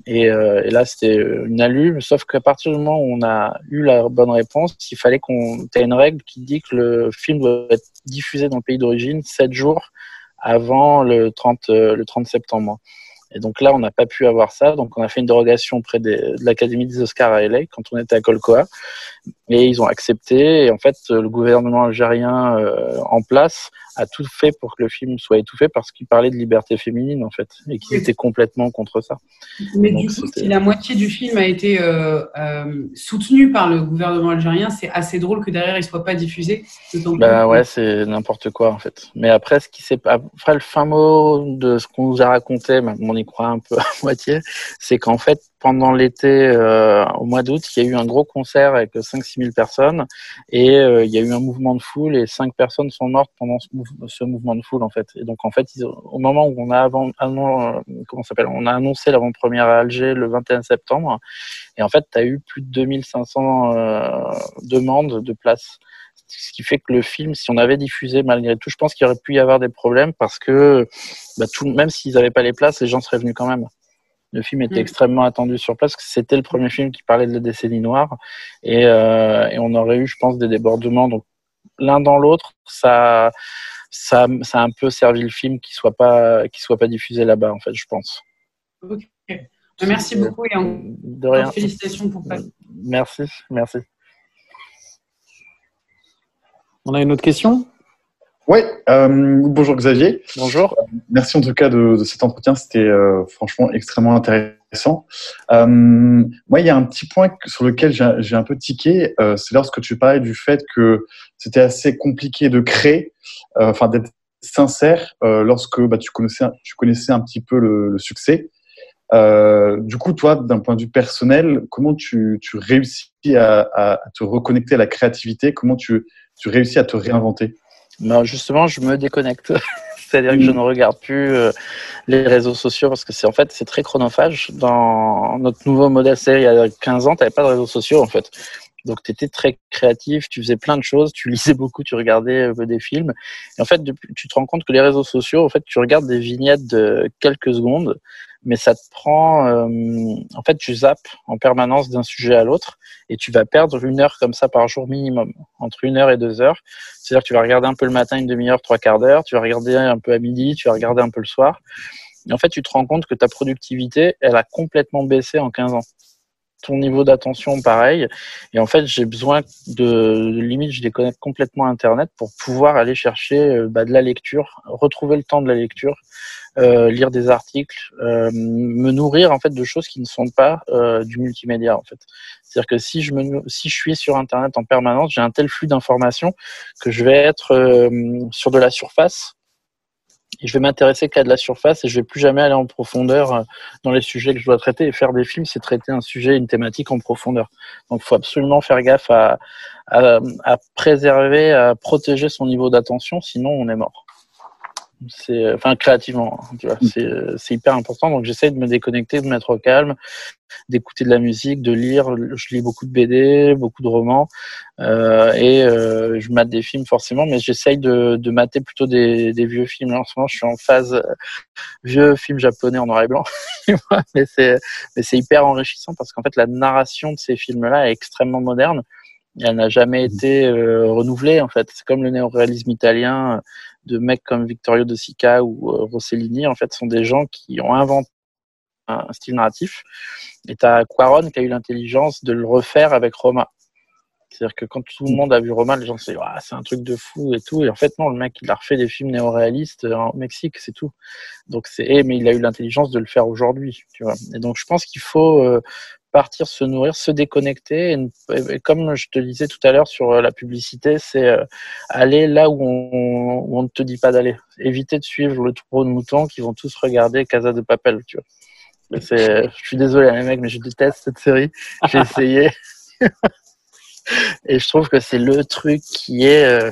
Et, euh, là, c'était une allume, sauf qu'à partir du moment où on a eu la bonne réponse, il fallait qu'on ait une règle qui dit que le film doit être diffusé dans le pays d'origine 7 jours avant le 30, euh, le 30 septembre. Et donc là, on n'a pas pu avoir ça. Donc on a fait une dérogation auprès de l'Académie des Oscars à LA quand on était à Colcoa. Et ils ont accepté. Et en fait, le gouvernement algérien euh, en place a tout fait pour que le film soit étouffé parce qu'il parlait de liberté féminine, en fait, et qu'ils étaient complètement contre ça. Mais du coup, si la moitié du film a été euh, euh, soutenu par le gouvernement algérien, c'est assez drôle que derrière, il ne soit pas diffusé. Bah ouais, c'est n'importe quoi, en fait. Mais après, ce qui s'est... après, le fin mot de ce qu'on nous a raconté, on y croit un peu à moitié, c'est qu'en fait, pendant l'été, euh, au mois d'août, il y a eu un gros concert avec 5-6 000 personnes et euh, il y a eu un mouvement de foule et 5 personnes sont mortes pendant ce, ce mouvement de foule en fait. Et donc en fait, au moment où on a avant, euh, comment s'appelle, on a annoncé l'avant-première à Alger le 21 septembre et en fait, tu as eu plus de 2500 euh, demandes de places ce qui fait que le film, si on avait diffusé malgré tout, je pense qu'il aurait pu y avoir des problèmes parce que bah, tout, même s'ils n'avaient pas les places, les gens seraient venus quand même. Le film était mm. extrêmement attendu sur place, parce que c'était le premier film qui parlait de la décennie noire, et, euh, et on aurait eu, je pense, des débordements. Donc, l'un dans l'autre, ça, ça, ça, a un peu servi le film qui soit pas, qui soit pas diffusé là-bas, en fait, je pense. Ok. Merci beaucoup et en... de rien. félicitations pour ça. Merci, merci. On a une autre question? Oui, euh, bonjour Xavier. Bonjour. Merci en tout cas de, de cet entretien, c'était euh, franchement extrêmement intéressant. Euh, moi, il y a un petit point sur lequel j'ai un peu tiqué, euh, c'est lorsque tu parlais du fait que c'était assez compliqué de créer, euh, enfin d'être sincère lorsque bah, tu, connaissais, tu connaissais un petit peu le, succès. du coup, toi, d'un point de vue personnel, comment tu, tu réussis à, à, te reconnecter à la créativité? Comment tu, tu réussis à te réinventer? Ben Justement, je me déconnecte. C'est-à-dire que je mm. ne regarde plus euh, les réseaux sociaux parce que c'est en fait c'est très chronophage. Dans notre nouveau modèle série il y a 15 ans, tu n'avais pas de réseaux sociaux en fait. Donc tu étais très créatif, tu faisais plein de choses, tu lisais beaucoup, tu regardais euh, des films. Et en fait, tu te rends compte que les réseaux sociaux, en fait, tu regardes des vignettes de quelques secondes mais ça te prend, euh, en fait, tu zappes en permanence d'un sujet à l'autre et tu vas perdre une heure comme ça par jour minimum, entre une heure et deux heures. C'est-à-dire que tu vas regarder un peu le matin, une demi-heure, trois quarts d'heure, tu vas regarder un peu à midi, tu vas regarder un peu le soir. Et en fait, tu te rends compte que ta productivité, elle a complètement baissé en 15 ans ton niveau d'attention pareil. Et en fait, j'ai besoin de, limite, je déconnecte complètement Internet pour pouvoir aller chercher euh, bah, de la lecture, retrouver le temps de la lecture, euh, lire des articles, euh, me nourrir en fait de choses qui ne sont pas euh, du multimédia en fait. C'est-à-dire que si je me si je suis sur internet en permanence, j'ai un tel flux d'informations que je vais être sur de la surface je vais m'intéresser qu'à de la surface et je vais plus jamais aller en profondeur dans les sujets que je dois traiter. Et faire des films c'est traiter un sujet une thématique en profondeur. Donc il faut absolument faire gaffe à préserver à protéger son niveau d'attention sinon on est mort c'est enfin créativement hein, tu vois. Mm. c'est c'est hyper important. Donc j'essaie de me déconnecter de me mettre au calme d'écouter de la musique de lire. Je lis beaucoup de BD beaucoup de romans euh, et euh, je mate des films forcément mais j'essaye de de mater plutôt des, des vieux films. En ce moment je suis en phase euh, vieux film japonais en noir et blanc. Mais c'est mais c'est hyper enrichissant parce qu'en fait la narration de ces films là est extrêmement moderne. Elle n'a jamais mm. été euh, renouvelée en fait. C'est comme le néoréalisme italien de mecs comme Vittorio De Sica ou euh, Rossellini, en fait, sont des gens qui ont inventé un style narratif. Et tu as Quaron qui a eu l'intelligence de le refaire avec Roma. C'est-à-dire que quand tout le monde a vu Roma, les gens se disent ah, c'est un truc de fou et tout. Et en fait, non, le mec, il a refait des films néoréalistes euh, au Mexique, c'est tout. Donc c'est, eh, mais il a eu l'intelligence de le faire aujourd'hui, tu vois. Et donc je pense qu'il faut euh, partir se nourrir, se déconnecter. Et, comme je te disais tout à l'heure sur euh, la publicité, c'est euh, aller là où on, où on, ne te dit pas d'aller. Éviter de suivre le troupeau de moutons qui vont tous regarder Casa de Papel, tu vois. C'est, je suis désolé les mecs, mais je déteste cette série. J'ai essayé. Et je trouve que c'est le truc qui est, euh,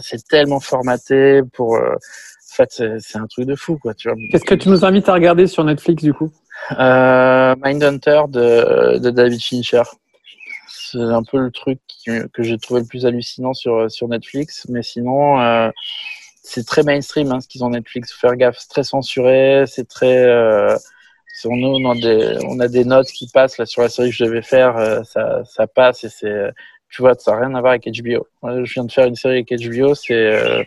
c'est tellement formaté pour, en fait, c'est un truc de fou, quoi, tu vois. Qu'est-ce que tu nous invites à regarder sur Netflix, du coup? Euh, Mindhunter de, David Fincher. C'est un peu le truc que j'ai trouvé le plus hallucinant sur, sur Netflix. Mais sinon, euh, c'est très mainstream hein, ce qu'ils ont Netflix. Faire gaffe, c'est très censuré, c'est très. Euh, a des, on a des notes qui passent là sur la série que je devais faire, euh, ça, ça passe et c'est tu vois, ça n'a rien à voir avec HBO. je viens de faire une série avec HBO, c'est euh,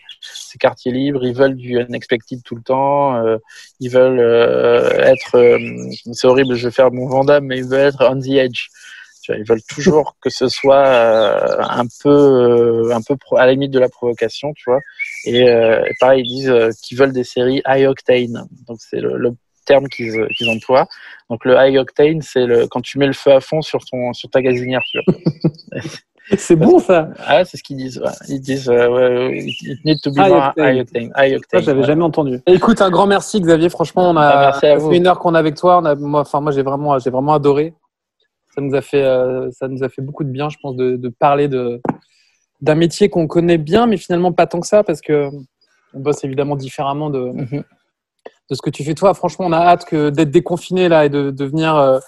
quartier libre, ils veulent du unexpected tout le temps, euh, ils veulent euh, être, euh, c'est horrible, je vais faire mon Vandame, mais ils veulent être on the edge. Tu vois, ils veulent toujours que ce soit un peu, un peu à la limite de la provocation, tu vois. Et, et pareil, ils disent qu'ils veulent des séries high octane. Donc c'est le, le, terme qu'ils qu'ils emploient. Donc le high octane, c'est quand tu mets le feu à fond sur ton sur ta gazinière, tu vois. C'est bon ça. Ah, c'est ce qu'ils disent. Ils disent euh, it need to be more high octane. High octane j'avais jamais entendu. Écoute, un grand merci Xavier. Franchement, on a ah, fait une heure qu'on est avec toi. On a, moi, enfin moi, j'ai vraiment, j'ai vraiment adoré. Ça nous a fait, euh, ça nous a fait beaucoup de bien, je pense, de, de parler de d'un métier qu'on connaît bien, mais finalement pas tant que ça, parce que on bosse évidemment différemment de, mm-hmm. de ce que tu fais toi. Franchement, on a hâte que d'être déconfiné là et de, de venir. Euh,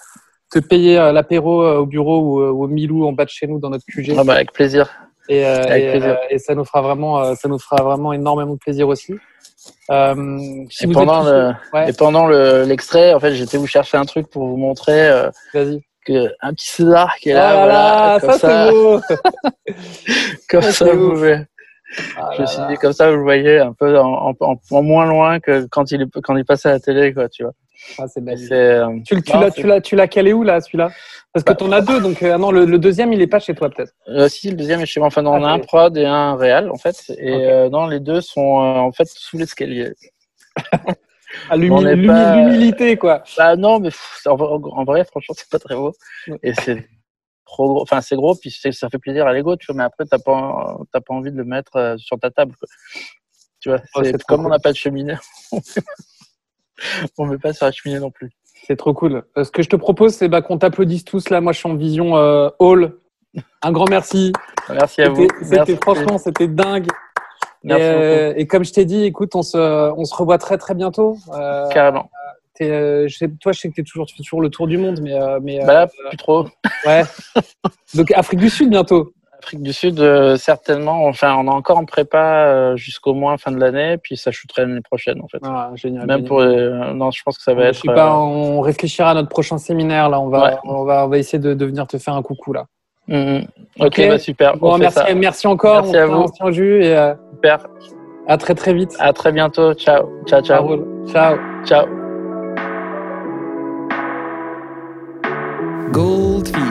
te payer euh, l'apéro euh, au bureau ou, euh, au Milou en bas de chez nous dans notre QG. Ah bah avec plaisir. Et, et, et, ça nous fera vraiment, ça nous fera vraiment énormément de plaisir aussi. Euh, si et, pendant le, ouais. et, pendant l'extrait, en fait, j'étais vous chercher un truc pour vous montrer. Vas-y. Que un petit César qui est là, ah voilà, comme ça, ça. beau. comme ça, ça vous pouvez. Ah je me suis dit comme ça, vous le voyez un peu en, en, en, moins loin que quand il quand il passait à la télé, quoi, tu vois. Ah, c'est. Euh... Tu, tu l'as, tu l'as, tu l'as calé où là, celui-là? Parce que bah, tu en as deux, donc euh, non, le, le, deuxième il est pas chez toi peut-être. Euh, si, le deuxième est chez moi. Enfin, non, on a un prod et un réel en fait, et okay. euh, non, les deux sont en fait sous l'escalier. ah, l'humilité quoi. Bah non, mais pff, en, en, vrai, franchement, c'est pas très beau. Et c'est trop gros. Enfin, c'est gros, puis ça fait plaisir à l'ego, tu vois. Mais après, t'as pas, t'as pas envie de le mettre sur ta table. Quoi tu vois. Oh, C'est comme on n'a pas de cheminée, on ne met pas la cheminée non plus. C'est trop cool. Euh, ce que je te propose, c'est bah, qu'on t'applaudisse tous. Là, moi, je suis en vision euh, hall. Un grand merci. Merci à vous. C'était- franchement, c'était dingue. Et, Merci euh, et comme je t'ai dit, écoute, on se, on se revoit très très bientôt. Euh. Carrément. t'es, euh, je sais- toi, je sais que toujours, tu fais toujours le tour du monde, mais, euh, mais Bah là, euh, plus trop. ouais. Donc Afrique du Sud bientôt. Afrique du Sud, euh, certainement. Enfin, on est encore en prépa euh, jusqu'au moins fin de l'année, puis ça shooterait l'année prochaine, en fait. Ah, génial. Même génial. pour. euh, non, je pense que ça va Je être. sais pas, euh, on réfléchira à notre prochain séminaire là. On va, Ouais. on va, on va essayer de, de venir te faire un coucou là. mm, mm. Ok, Ok. bah super. Bon, on fait merci, ça. merci encore. Merci on à vous. au jus et euh, Super. à très très vite. À très bientôt. Ciao. Ciao, ciao. Ciao. Ciao. Goldfish.